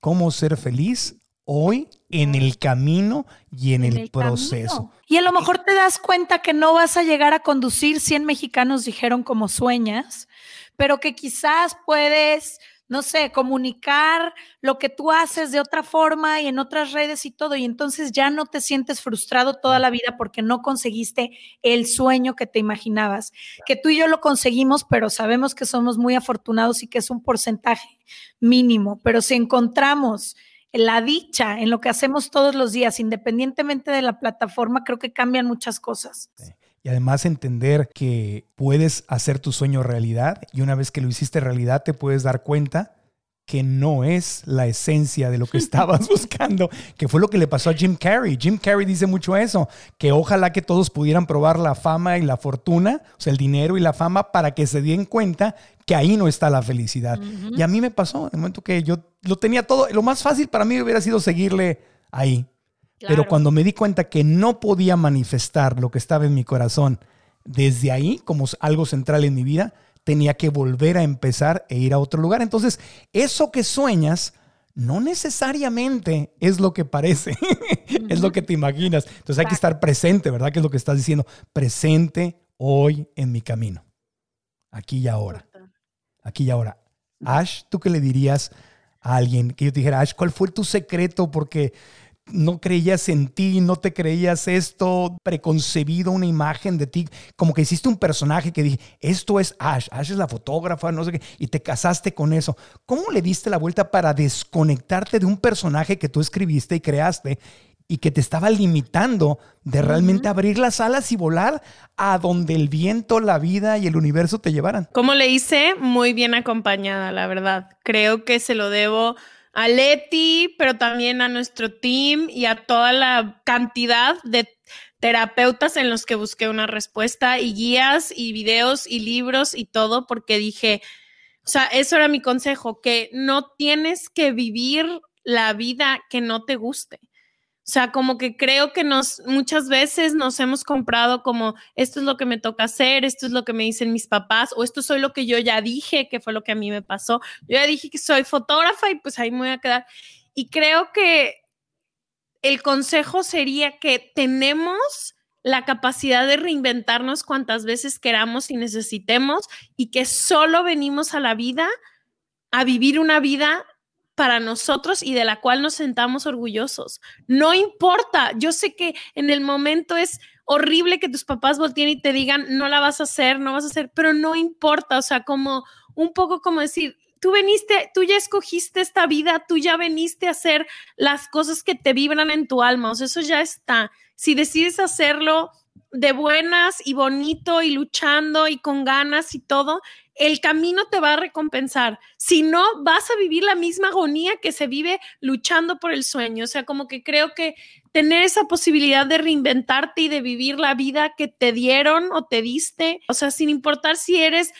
¿Cómo ser feliz hoy en el camino y en, el, proceso? Y a lo mejor te das cuenta que no vas a llegar a conducir 100 mexicanos dijeron como sueñas, pero que quizás puedes no sé, comunicar lo que tú haces de otra forma y en otras redes y todo, y entonces ya no te sientes frustrado toda la vida porque no conseguiste el sueño que te imaginabas, que tú y yo lo conseguimos, pero sabemos que somos muy afortunados y que es un porcentaje mínimo, pero si encontramos la dicha en lo que hacemos todos los días, independientemente de la plataforma, creo que cambian muchas cosas y además entender que puedes hacer tu sueño realidad y una vez que lo hiciste realidad te puedes dar cuenta que no es la esencia de lo que estabas buscando, que fue lo que le pasó a Jim Carrey. Jim Carrey dice mucho eso, que ojalá que todos pudieran probar la fama y la fortuna, o sea, el dinero y la fama, para que se den cuenta que ahí no está la felicidad. Y a mí me pasó, en el momento que yo lo tenía todo, lo más fácil para mí hubiera sido seguirle ahí, pero cuando me di cuenta que no podía manifestar lo que estaba en mi corazón desde ahí, como algo central en mi vida, tenía que volver a empezar e ir a otro lugar. Entonces, eso que sueñas no necesariamente es lo que parece, es lo que te imaginas. Entonces hay que estar presente, ¿verdad? Que es lo que estás diciendo, presente hoy en mi camino, aquí y ahora, aquí y ahora. Ash, ¿tú qué le dirías a alguien que yo te dijera, Ash, ¿cuál fue tu secreto? Porque no creías en ti, no te creías esto, preconcebido una imagen de ti, como que hiciste un personaje que dije, esto es Ash, Ash es la fotógrafa, no sé qué, y te casaste con eso. ¿Cómo le diste la vuelta para desconectarte de un personaje que tú escribiste y creaste y que te estaba limitando de realmente abrir las alas y volar a donde el viento, la vida y el universo te llevaran? ¿Cómo le hice? Muy bien acompañada, la verdad. Creo que se lo debo a Leti, pero también a nuestro team y a toda la cantidad de terapeutas en los que busqué una respuesta y guías y videos y libros y todo, porque dije, o sea, eso era mi consejo, que no tienes que vivir la vida que no te guste. O sea, como que creo que nos muchas veces nos hemos comprado como esto es lo que me toca hacer, esto es lo que me dicen mis papás o esto soy lo que yo ya dije, que fue lo que a mí me pasó. Yo ya dije que soy fotógrafa y pues ahí me voy a quedar. Y creo que el consejo sería que tenemos la capacidad de reinventarnos cuantas veces queramos y necesitemos y que solo venimos a la vida a vivir una vida para nosotros y de la cual nos sentamos orgullosos. No importa, yo sé que en el momento es horrible que tus papás volteen y te digan, no la vas a hacer, no vas a hacer, pero no importa, o sea, como un poco como decir, tú veniste, tú ya escogiste esta vida, tú ya veniste a hacer las cosas que te vibran en tu alma, o sea, eso ya está. Si decides hacerlo de buenas y bonito y luchando y con ganas y todo, el camino te va a recompensar. Si no, vas a vivir la misma agonía que se vive luchando por el sueño. O sea, como que creo que tener esa posibilidad de reinventarte y de vivir la vida que te dieron o te diste, o sea, sin importar si eres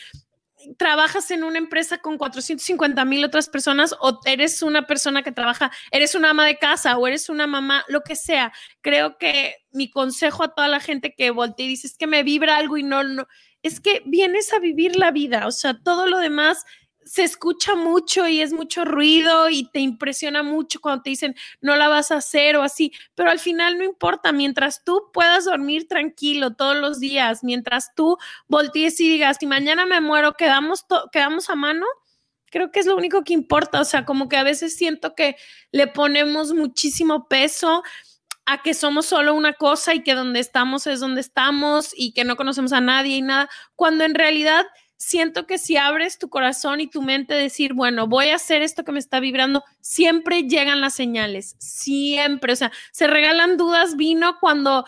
trabajas en una empresa con 450 mil otras personas o eres una persona que trabaja, eres una ama de casa o eres una mamá, lo que sea. Creo que mi consejo a toda la gente que voltea y dice que me vibra algo y no, no, es que vienes a vivir la vida, o sea, todo lo demás se escucha mucho y es mucho ruido y te impresiona mucho cuando te dicen no la vas a hacer o así, pero al final no importa, mientras tú puedas dormir tranquilo todos los días, mientras tú voltees y digas, si mañana me muero, quedamos, quedamos a mano, creo que es lo único que importa, o sea, como que a veces siento que le ponemos muchísimo peso a que somos solo una cosa y que donde estamos es donde estamos y que no conocemos a nadie y nada, cuando en realidad siento que si abres tu corazón y tu mente decir, bueno, voy a hacer esto que me está vibrando, siempre llegan las señales, siempre, o sea, se regalan dudas, vino cuando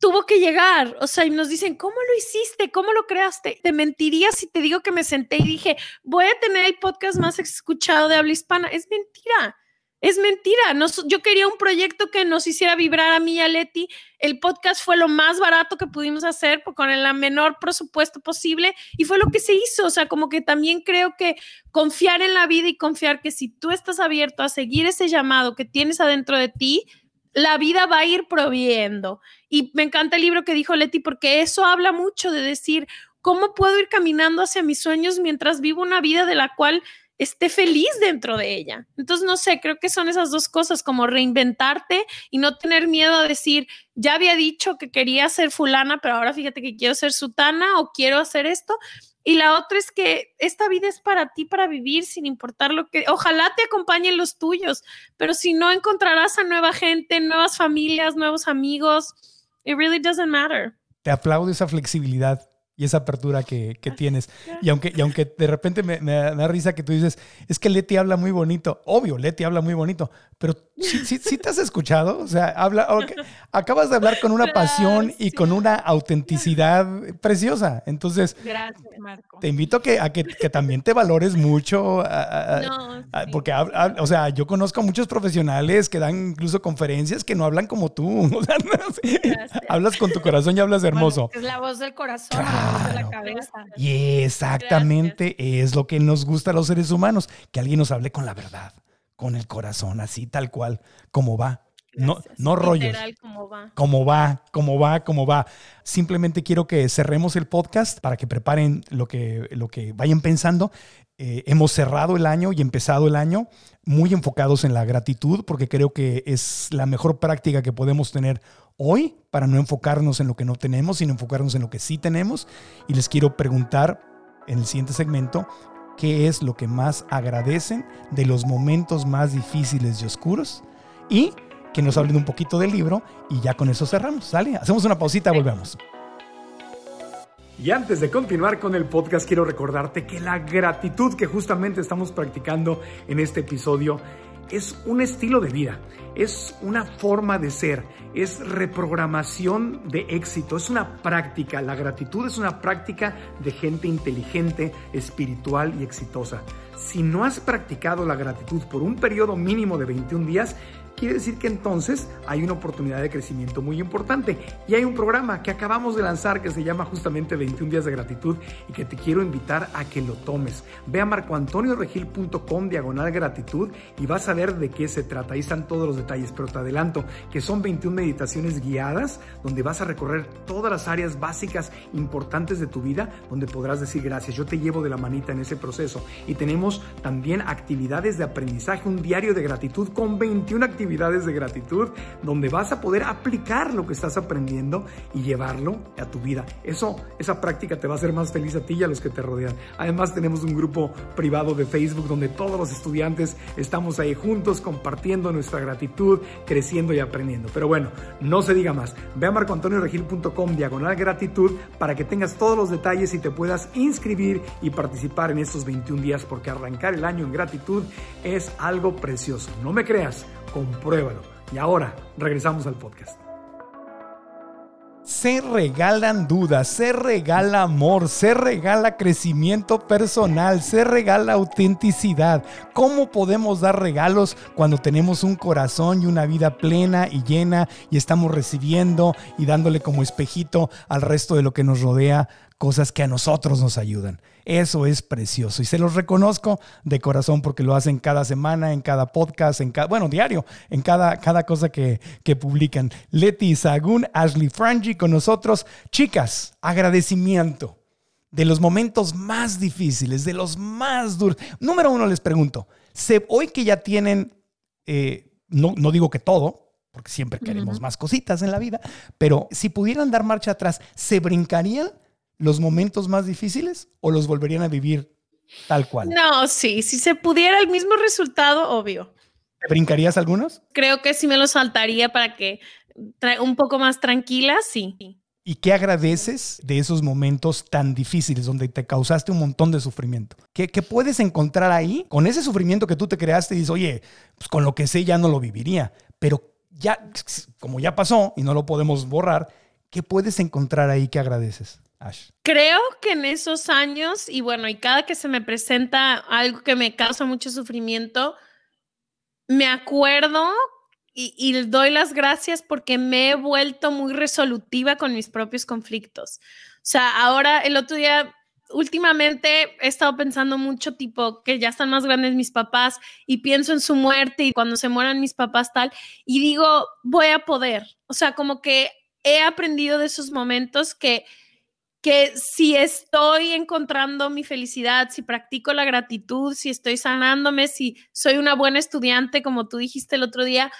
tuvo que llegar, o sea, y nos dicen, ¿cómo lo hiciste? ¿Cómo lo creaste? Te mentiría si te digo que me senté y dije, voy a tener el podcast más escuchado de habla hispana. Es mentira. Es mentira. yo quería un proyecto que nos hiciera vibrar a mí y a Leti. El podcast fue lo más barato que pudimos hacer con el menor presupuesto posible y fue lo que se hizo. O sea, como que también creo que confiar en la vida y confiar que si tú estás abierto a seguir ese llamado que tienes adentro de ti, la vida va a ir proviendo. Y me encanta el libro que dijo Leti porque eso habla mucho de decir, ¿cómo puedo ir caminando hacia mis sueños mientras vivo una vida de la cual esté feliz dentro de ella. Entonces, no sé, creo que son esas dos cosas, como reinventarte y no tener miedo a decir, ya había dicho que quería ser fulana, pero ahora fíjate que quiero ser sutana o quiero hacer esto. Y la otra es que esta vida es para ti, para vivir, sin importar lo que, ojalá te acompañen los tuyos, pero si no encontrarás a nueva gente, nuevas familias, nuevos amigos, it really doesn't matter. Te aplaudo esa flexibilidad y esa apertura que, que tienes. Y aunque, y aunque de repente me, me, da risa que tú dices, es que Leti habla muy bonito. Obvio, Leti habla muy bonito, pero sí, sí, te has escuchado. O sea, habla, acabas de hablar con una pasión y con una autenticidad preciosa. Entonces, Gracias, Marco. te invito a que, a que, que también te valores mucho. Porque, o sea, yo conozco a muchos profesionales que dan incluso conferencias que no hablan como tú. hablas con tu corazón y hablas hermoso. es la voz del corazón. Y exactamente es lo que nos gusta a los seres humanos, que alguien nos hable con la verdad, con el corazón, así tal cual, como va. No, no rollos. Literal, como va. Cómo va, cómo va, cómo va. Simplemente quiero que cerremos el podcast para que preparen lo que, lo que vayan pensando. Eh, hemos cerrado el año y empezado el año muy enfocados en la gratitud, porque creo que es la mejor práctica que podemos tener hoy para no enfocarnos en lo que no tenemos, sino enfocarnos en lo que sí tenemos. Y les quiero preguntar en el siguiente segmento, ¿qué es lo que más agradecen de los momentos más difíciles y oscuros? Y que nos hablen un poquito del libro y ya con eso cerramos. ¿Sale? Hacemos una pausita, volvemos. Y antes de continuar con el podcast, quiero recordarte que la gratitud que justamente estamos practicando en este episodio es un estilo de vida, es una forma de ser, es reprogramación de éxito, es una práctica. La gratitud es una práctica de gente inteligente, espiritual y exitosa. Si no has practicado la gratitud por un periodo mínimo de 21 días, quiere decir que entonces hay una oportunidad de crecimiento muy importante. Y hay un programa que acabamos de lanzar que se llama justamente 21 días de gratitud y que te quiero invitar a que lo tomes. Ve a marcoantonioregil.com diagonal gratitud y vas a ver de qué se trata. Ahí están todos los detalles, pero te adelanto que son 21 meditaciones guiadas donde vas a recorrer todas las áreas básicas importantes de tu vida donde podrás decir gracias. Yo te llevo de la manita en ese proceso. Y tenemos también actividades de aprendizaje, un diario de gratitud con 21 actividades de gratitud donde vas a poder aplicar lo que estás aprendiendo y llevarlo a tu vida. Eso, esa práctica te va a hacer más feliz a ti y a los que te rodean. Además tenemos un grupo privado de Facebook donde todos los estudiantes estamos ahí juntos compartiendo nuestra gratitud, creciendo y aprendiendo. Pero bueno, no se diga más. Ve a marcoantonioregil.com diagonal gratitud para que tengas todos los detalles y te puedas inscribir y participar en estos 21 días porque arrancar el año en gratitud es algo precioso. No me creas compruébalo. Y ahora regresamos al podcast. Se regalan dudas, se regala amor, se regala crecimiento personal, se regala autenticidad. ¿Cómo podemos dar regalos cuando tenemos un corazón y una vida plena y llena y estamos recibiendo y dándole como espejito al resto de lo que nos rodea cosas que a nosotros nos ayudan? Eso es precioso y se los reconozco de corazón porque lo hacen cada semana, en cada podcast, en cada, bueno, diario, en cada, cada cosa que, que publican. Leti Sagún, Ashley Frangi con nosotros. Chicas, agradecimiento de los momentos más difíciles, de los más duros. Número uno, les pregunto, hoy que ya tienen, eh, no, no digo que todo, porque siempre queremos más cositas en la vida, pero si pudieran dar marcha atrás, ¿se brincarían los momentos más difíciles o los volverían a vivir tal cual? No, sí, si se pudiera el mismo resultado, obvio. ¿Te brincarías algunos? Creo que sí me los saltaría para que un poco más tranquila, sí. ¿Y qué agradeces de esos momentos tan difíciles donde te causaste un montón de sufrimiento? ¿Qué, ¿Qué, puedes encontrar ahí con ese sufrimiento que tú te creaste y dices, oye, pues con lo que sé ya no lo viviría, pero ya, como ya pasó y no lo podemos borrar, ¿qué puedes encontrar ahí que agradeces? Creo que en esos años, y bueno, y cada que se me presenta algo que me causa mucho sufrimiento, me acuerdo y, y, doy las gracias porque me he vuelto muy resolutiva con mis propios conflictos. O sea, ahora el otro día, últimamente he estado pensando mucho, tipo, que ya están más grandes mis papás y pienso en su muerte y cuando se mueran mis papás tal, y digo, voy a poder. O sea, como que he aprendido de esos momentos que que si estoy encontrando mi felicidad, si practico la gratitud, si estoy sanándome, si soy una buena estudiante, como tú dijiste el otro día,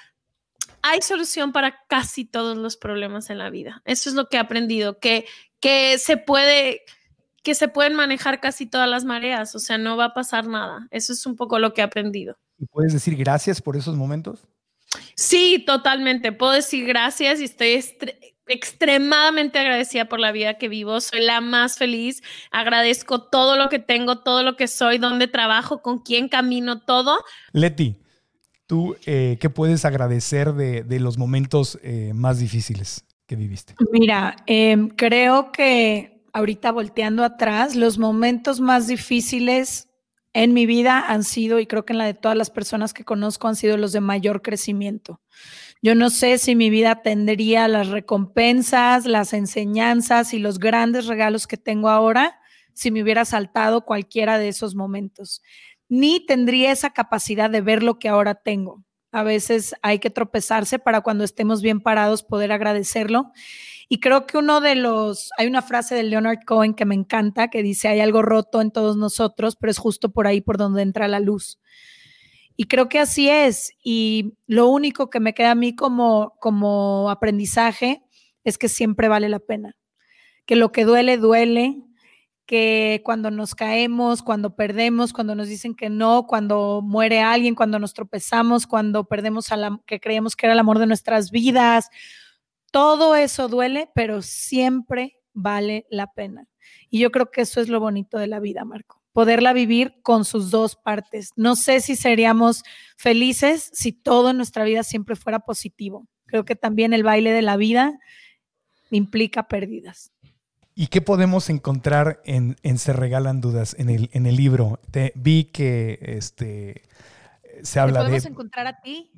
hay solución para casi todos los problemas en la vida. Eso es lo que he aprendido, que, que se puede que se pueden manejar casi todas las mareas, o sea, no va a pasar nada. Eso es un poco lo que he aprendido. ¿Y puedes decir gracias por esos momentos? Sí, totalmente. Puedo decir gracias y estoy extremadamente agradecida por la vida que vivo. Soy la más feliz. Agradezco todo lo que tengo, todo lo que soy, dónde trabajo, con quién camino, todo. Leti, ¿tú eh, qué puedes agradecer de, los momentos eh, más difíciles que viviste? Mira, em, creo que ahorita volteando atrás, los momentos más difíciles en mi vida han sido, y creo que en la de todas las personas que conozco, han sido los de mayor crecimiento. Yo no sé si mi vida tendría las recompensas, las enseñanzas y los grandes regalos que tengo ahora si me hubiera saltado cualquiera de esos momentos, ni tendría esa capacidad de ver lo que ahora tengo. A veces hay que tropezarse para cuando estemos bien parados poder agradecerlo. Y creo que uno de los, hay una frase de Leonard Cohen que me encanta, que dice, hay algo roto en todos nosotros, pero es justo por ahí por donde entra la luz. Y creo que así es. Y lo único que me queda a mí como, como aprendizaje es que siempre vale la pena. Que lo que duele, duele. Que cuando nos caemos, cuando perdemos, cuando nos dicen que no, cuando muere alguien, cuando nos tropezamos, cuando perdemos a la que creíamos que era el amor de nuestras vidas, todo eso duele, pero siempre vale la pena. Y yo creo que eso es lo bonito de la vida, Marco. Poderla vivir con sus dos partes. No sé si seríamos felices si todo en nuestra vida siempre fuera positivo. Creo que también el baile de la vida implica pérdidas. ¿Y qué podemos encontrar en, Se Regalan Dudas, en el, en el libro? Te, vi que este, se habla podemos encontrar a ti?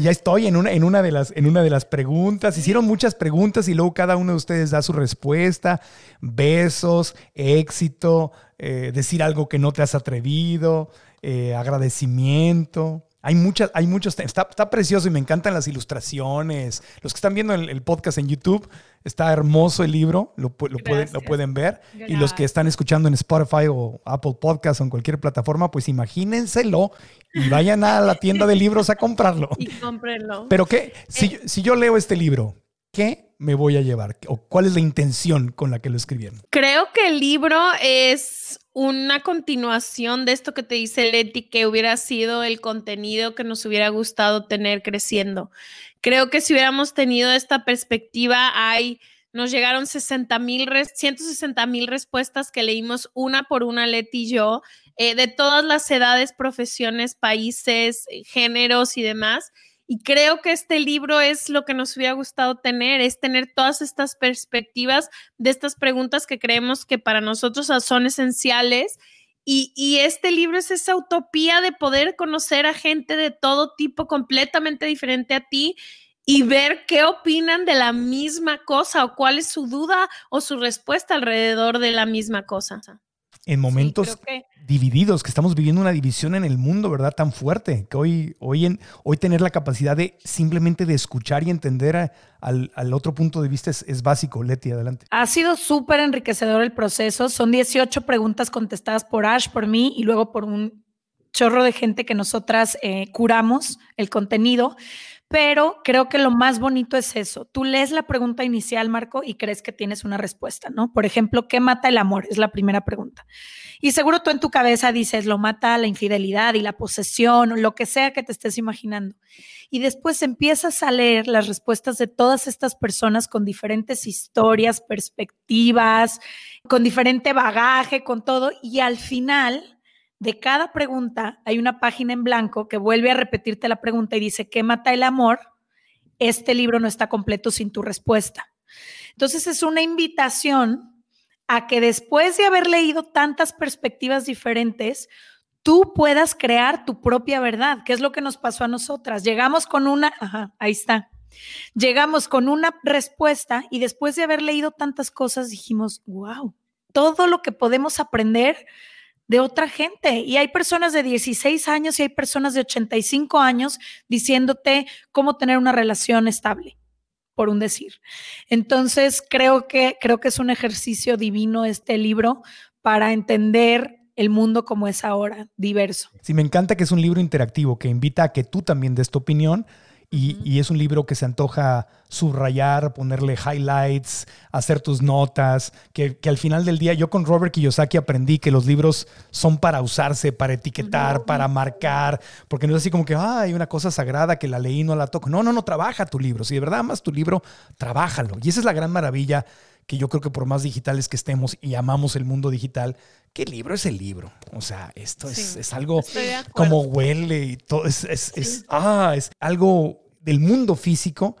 ya estoy en una, en, una de las, en una de las preguntas. Hicieron muchas preguntas y luego cada uno de ustedes da su respuesta. Besos, éxito, eh, decir algo que no te has atrevido, eh, agradecimiento. Hay, muchas, hay muchos temas. Está, precioso y me encantan las ilustraciones. Los que están viendo el, podcast en YouTube, está hermoso el libro, lo, pueden, lo pueden ver. Y los que están escuchando en Spotify o Apple Podcast o en cualquier plataforma, pues imagínenselo y vayan a la tienda de libros a comprarlo. Y cómprenlo. Pero qué, si, eh. si yo leo este libro, ¿qué me voy a llevar? ¿O cuál es la intención con la que lo escribieron? Creo que el libro es una continuación de esto que te dice Leti, que hubiera sido el contenido que nos hubiera gustado tener creciendo. Creo que si hubiéramos tenido esta perspectiva, hay, nos llegaron 60 mil, 160 mil respuestas que leímos una por una, Leti y yo, eh, de todas las edades, profesiones, países, géneros y demás. Y creo que este libro es lo que nos hubiera gustado tener, es tener todas estas perspectivas de estas preguntas que creemos que para nosotros son esenciales. Y, y, este libro es esa utopía de poder conocer a gente de todo tipo completamente diferente a ti y ver qué opinan de la misma cosa o cuál es su duda o su respuesta alrededor de la misma cosa en momentos divididos, que estamos viviendo una división en el mundo, ¿verdad? Tan fuerte, que hoy, hoy, en, hoy tener la capacidad de simplemente de escuchar y entender al, otro punto de vista es, básico. Leti, adelante. Ha sido súper enriquecedor el proceso. Son 18 preguntas contestadas por Ash, por mí y luego por un chorro de gente que nosotras eh, curamos el contenido. Pero creo que lo más bonito es eso. Tú lees la pregunta inicial, Marco, y crees que tienes una respuesta, ¿no? Por ejemplo, ¿qué mata el amor? Es la primera pregunta. Y seguro tú en tu cabeza dices, lo mata la infidelidad y la posesión o lo que sea que te estés imaginando. Y después empiezas a leer las respuestas de todas estas personas con diferentes historias, perspectivas, con diferente bagaje, con todo. Y al final de cada pregunta hay una página en blanco que vuelve a repetirte la pregunta y dice, ¿qué mata el amor? Este libro no está completo sin tu respuesta. Entonces es una invitación a que después de haber leído tantas perspectivas diferentes, tú puedas crear tu propia verdad, que es lo que nos pasó a nosotras. Llegamos con una, ahí está. Llegamos con una respuesta y después de haber leído tantas cosas dijimos, wow, todo lo que podemos aprender de otra gente. Y hay personas de 16 años y hay personas de 85 años diciéndote cómo tener una relación estable, por un decir. Entonces, creo que, creo que es un ejercicio divino este libro para entender el mundo como es ahora, diverso. Sí, me encanta que es un libro interactivo que invita a que tú también des tu opinión y, es un libro que se antoja subrayar, ponerle highlights, hacer tus notas, que, al final del día yo con Robert Kiyosaki aprendí que los libros son para usarse, para etiquetar, para marcar, porque no es así como que ah, hay una cosa sagrada que la leí y no la toco. No, no, no, trabaja tu libro. Si de verdad amas tu libro, trabájalo. Y esa es la gran maravilla que yo creo que por más digitales que estemos y amamos el mundo digital, ¿qué libro es el libro. O sea, esto es, algo como huele y todo. Es, es, ah, es algo del mundo físico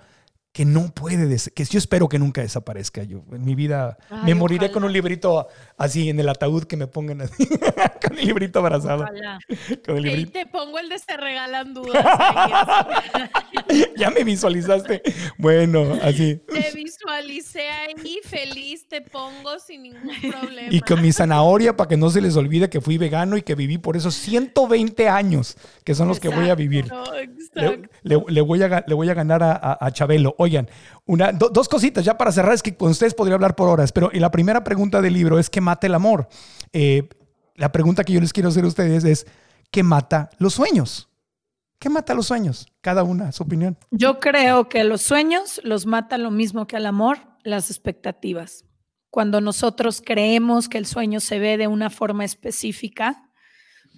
que no puede, que yo espero que nunca desaparezca. Yo en mi vida me moriré con un librito así en el ataúd que me pongan así, con el librito abrazado. Con Y te pongo el de se regalan dudas. ya me visualizaste. Bueno, así. Te visualicé ahí, feliz te pongo sin ningún problema. Y con mi zanahoria para que no se les olvide que fui vegano y que viví por esos 120 años que son los que voy a vivir. Le, voy, a, le voy a ganar a, Chabelo. Oigan, una, dos cositas ya para cerrar, es que con ustedes podría hablar por horas, pero la primera pregunta del libro es ¿qué mata el amor? Eh, la pregunta que yo les quiero hacer a ustedes es ¿qué mata los sueños? ¿Qué mata los sueños? Cada una, su opinión. Yo creo que los sueños los mata lo mismo que el amor, las expectativas. Cuando nosotros creemos que el sueño se ve de una forma específica,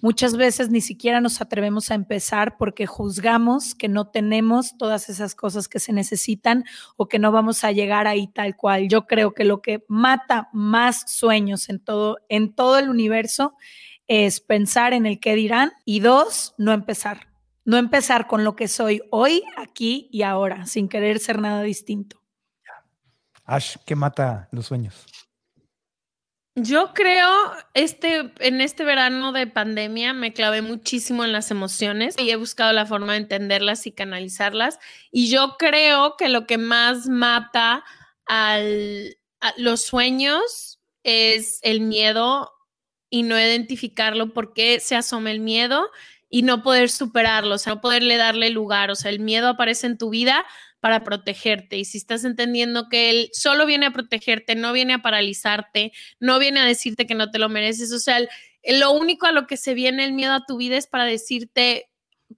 muchas veces ni siquiera nos atrevemos a empezar porque juzgamos que no tenemos todas esas cosas que se necesitan o que no vamos a llegar ahí tal cual. Yo creo que lo que mata más sueños en todo, en todo el universo es pensar en el qué dirán y dos, no empezar no empezar con lo que soy hoy, aquí y ahora, sin querer ser nada distinto. Ash, ¿qué mata los sueños? Yo creo, este, en este verano de pandemia me clavé muchísimo en las emociones y he buscado la forma de entenderlas y canalizarlas. Y yo creo que lo que más mata al, a los sueños es el miedo y no identificarlo porque se asoma el miedo y no poder superarlo, o sea, no poderle darle lugar, o sea, el miedo aparece en tu vida para protegerte y si estás entendiendo que él solo viene a protegerte, no viene a paralizarte, no viene a decirte que no te lo mereces, o sea, lo único a lo que se viene el miedo a tu vida es para decirte,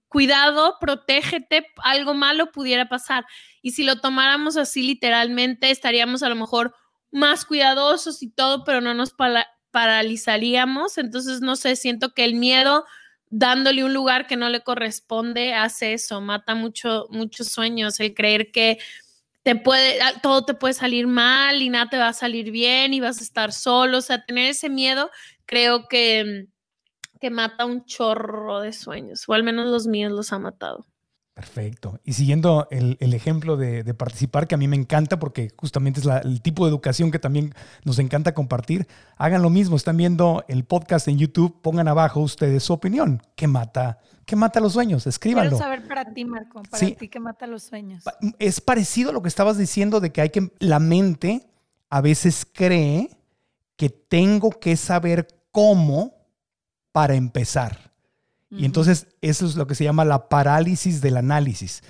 cuidado, protégete, algo malo pudiera pasar. Y si lo tomáramos así literalmente, estaríamos a lo mejor más cuidadosos y todo, pero no nos paralizaríamos. Entonces, no sé, siento que el miedo dándole un lugar que no le corresponde, hace eso, mata mucho, muchos sueños, el creer que te puede, ah, todo te puede salir mal y nada te va a salir bien y vas a estar solo, o sea, tener ese miedo creo que, que mata un chorro de sueños, o al menos los míos los ha matado. Perfecto. Y siguiendo el, ejemplo de, participar, que a mí me encanta porque justamente es el tipo de educación que también nos encanta compartir, hagan lo mismo. Están viendo el podcast en YouTube, pongan abajo ustedes su opinión. ¿Qué mata? ¿Qué mata los sueños? Escríbanlo. Quiero saber para ti, Marco, para ti, ¿qué mata los sueños? Es parecido a lo que estabas diciendo de que hay que, la mente a veces cree que tengo que saber cómo para empezar. Y entonces eso es lo que se llama la parálisis del análisis.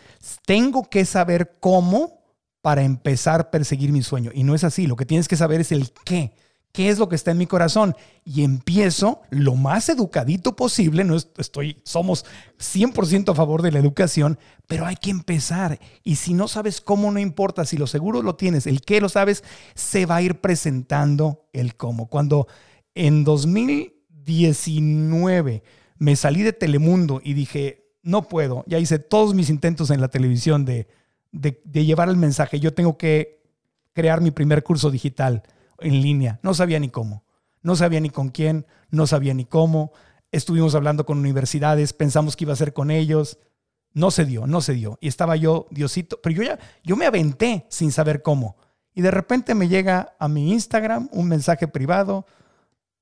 Tengo que saber cómo para empezar a perseguir mi sueño. Y no es así. Lo que tienes que saber es el qué. ¿Qué es lo que está en mi corazón? Y empiezo lo más educadito posible. No estoy, somos 100% a favor de la educación, pero hay que empezar. Y si no sabes cómo, no importa. Si lo seguro lo tienes, el qué lo sabes, se va a ir presentando el cómo. Cuando en 2019 me salí de Telemundo y dije, no puedo, ya hice todos mis intentos en la televisión de, de, llevar el mensaje, yo tengo que crear mi primer curso digital en línea, no sabía ni cómo, no sabía ni con quién, no sabía ni cómo, estuvimos hablando con universidades, pensamos que iba a ser con ellos, no se dio, no se dio, y estaba yo, Diosito, pero yo ya, yo me aventé sin saber cómo, y de repente me llega a mi Instagram un mensaje privado,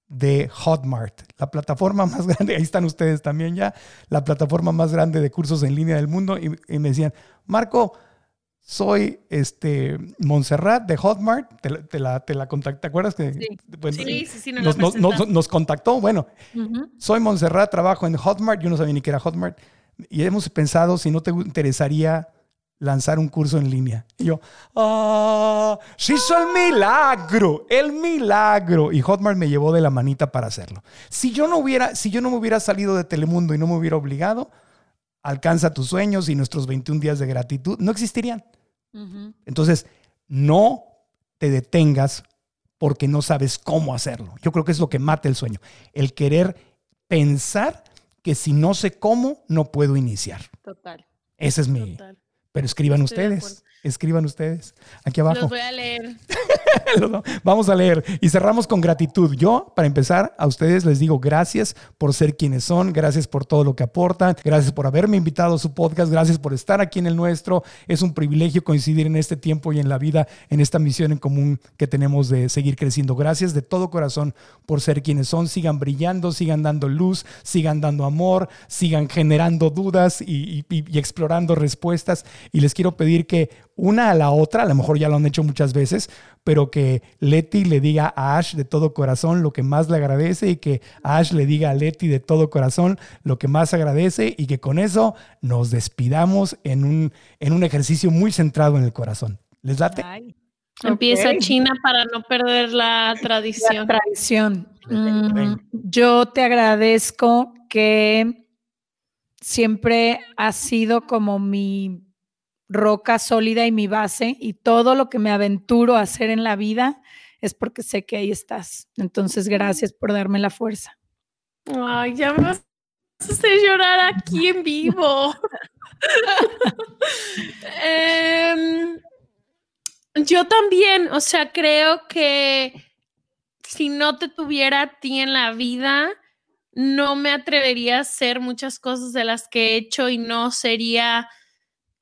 de Hotmart, la plataforma más grande, ahí están ustedes también ya, la plataforma más grande de cursos en línea del mundo, y, me decían, Marco, soy este Montserrat de Hotmart, te, la, te la contacté, ¿te acuerdas que sí. sí, sí, nos, nos, contactó? Bueno, soy Montserrat, trabajo en Hotmart, yo no sabía ni qué era Hotmart, y hemos pensado si no te interesaría lanzar un curso en línea. Y yo, ah, se hizo el milagro, el milagro. Y Hotmart me llevó de la manita para hacerlo. Si yo no hubiera, si yo no me hubiera salido de Telemundo y no me hubiera obligado, alcanza tus sueños y nuestros 21 días de gratitud no existirían. Entonces, no te detengas porque no sabes cómo hacerlo. Yo creo que es lo que mata el sueño. El querer pensar que si no sé cómo, no puedo iniciar. Total. Ese es mi, pero escriban ustedes, escriban ustedes aquí abajo. Los voy a leer. Vamos a leer y cerramos con gratitud. Yo, para empezar, a ustedes les digo gracias por ser quienes son, gracias por todo lo que aportan, gracias por haberme invitado a su podcast, gracias por estar aquí en el nuestro. Es un privilegio coincidir en este tiempo y en la vida, en esta misión en común que tenemos de seguir creciendo. Gracias de todo corazón por ser quienes son. Sigan brillando, sigan dando luz, sigan dando amor, sigan generando dudas y, y explorando respuestas. Y les quiero pedir que una a la otra, a lo mejor ya lo han hecho muchas veces, pero que Leti le diga a Ash de todo corazón lo que más le agradece y que Ash le diga a Leti de todo corazón lo que más agradece y que con eso nos despidamos en un, en un ejercicio muy centrado en el corazón. ¿Les date? Empieza China para no perder la tradición. La tradición. Mm, yo te agradezco que siempre has sido como mi roca sólida y mi base y todo lo que me aventuro a hacer en la vida es porque sé que ahí estás. Entonces, gracias por darme la fuerza. Ay, ya me vas a hacer llorar aquí en vivo. Em, yo también, o sea, creo que si no te tuviera a ti en la vida, no me atrevería a hacer muchas cosas de las que he hecho y no sería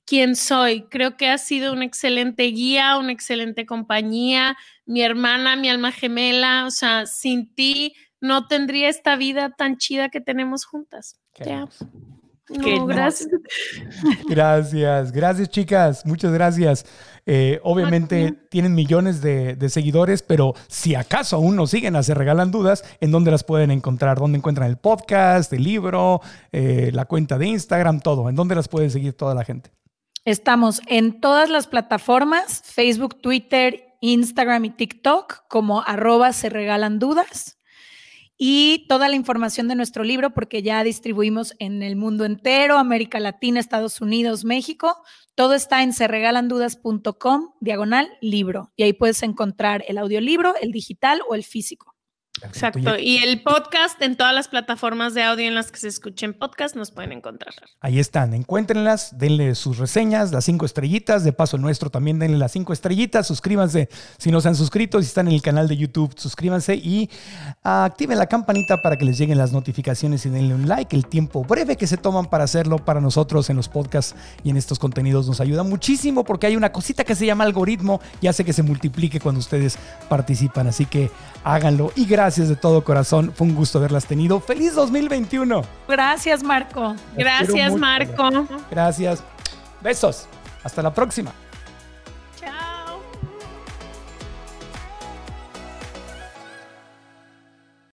quién soy. Creo que ha sido una excelente guía, una excelente compañía, mi hermana, mi alma gemela, o sea, sin ti no tendría esta vida tan chida que tenemos juntas. No, gracias. Gracias, gracias chicas, muchas gracias. Eh, obviamente tienen millones de, seguidores, pero si acaso aún no siguen a Se Regalan Dudas, ¿en dónde las pueden encontrar? ¿Dónde encuentran el podcast, el libro, eh, la cuenta de Instagram, todo? ¿En dónde las puede seguir toda la gente? Estamos en todas las plataformas, Facebook, Twitter, Instagram y TikTok, como arroba se regalan dudas. Y toda la información de nuestro libro, porque ya distribuimos en el mundo entero, América Latina, Estados Unidos, México. Todo está en serregalandudas.com, diagonal libro. Y ahí puedes encontrar el audiolibro, el digital o el físico. Exacto. Y el podcast en todas las plataformas de audio en las que se escuchen podcast nos pueden encontrar. Ahí están, encuéntrenlas, denle sus reseñas, las cinco estrellitas. De paso, nuestro también denle las cinco estrellitas. Suscríbanse si no se han suscrito, si están en el canal de YouTube, suscríbanse y activen la campanita para que les lleguen las notificaciones y denle un like. El tiempo breve que se toman para hacerlo para nosotros en los podcasts y en estos contenidos nos ayuda muchísimo porque hay una cosita que se llama algoritmo y hace que se multiplique cuando ustedes participan. Así que háganlo y gracias gracias de todo corazón. Fue un gusto haberlas tenido. ¡Feliz 2021! Gracias, Marco. gracias, Marco. Gracias. Besos. Hasta la próxima.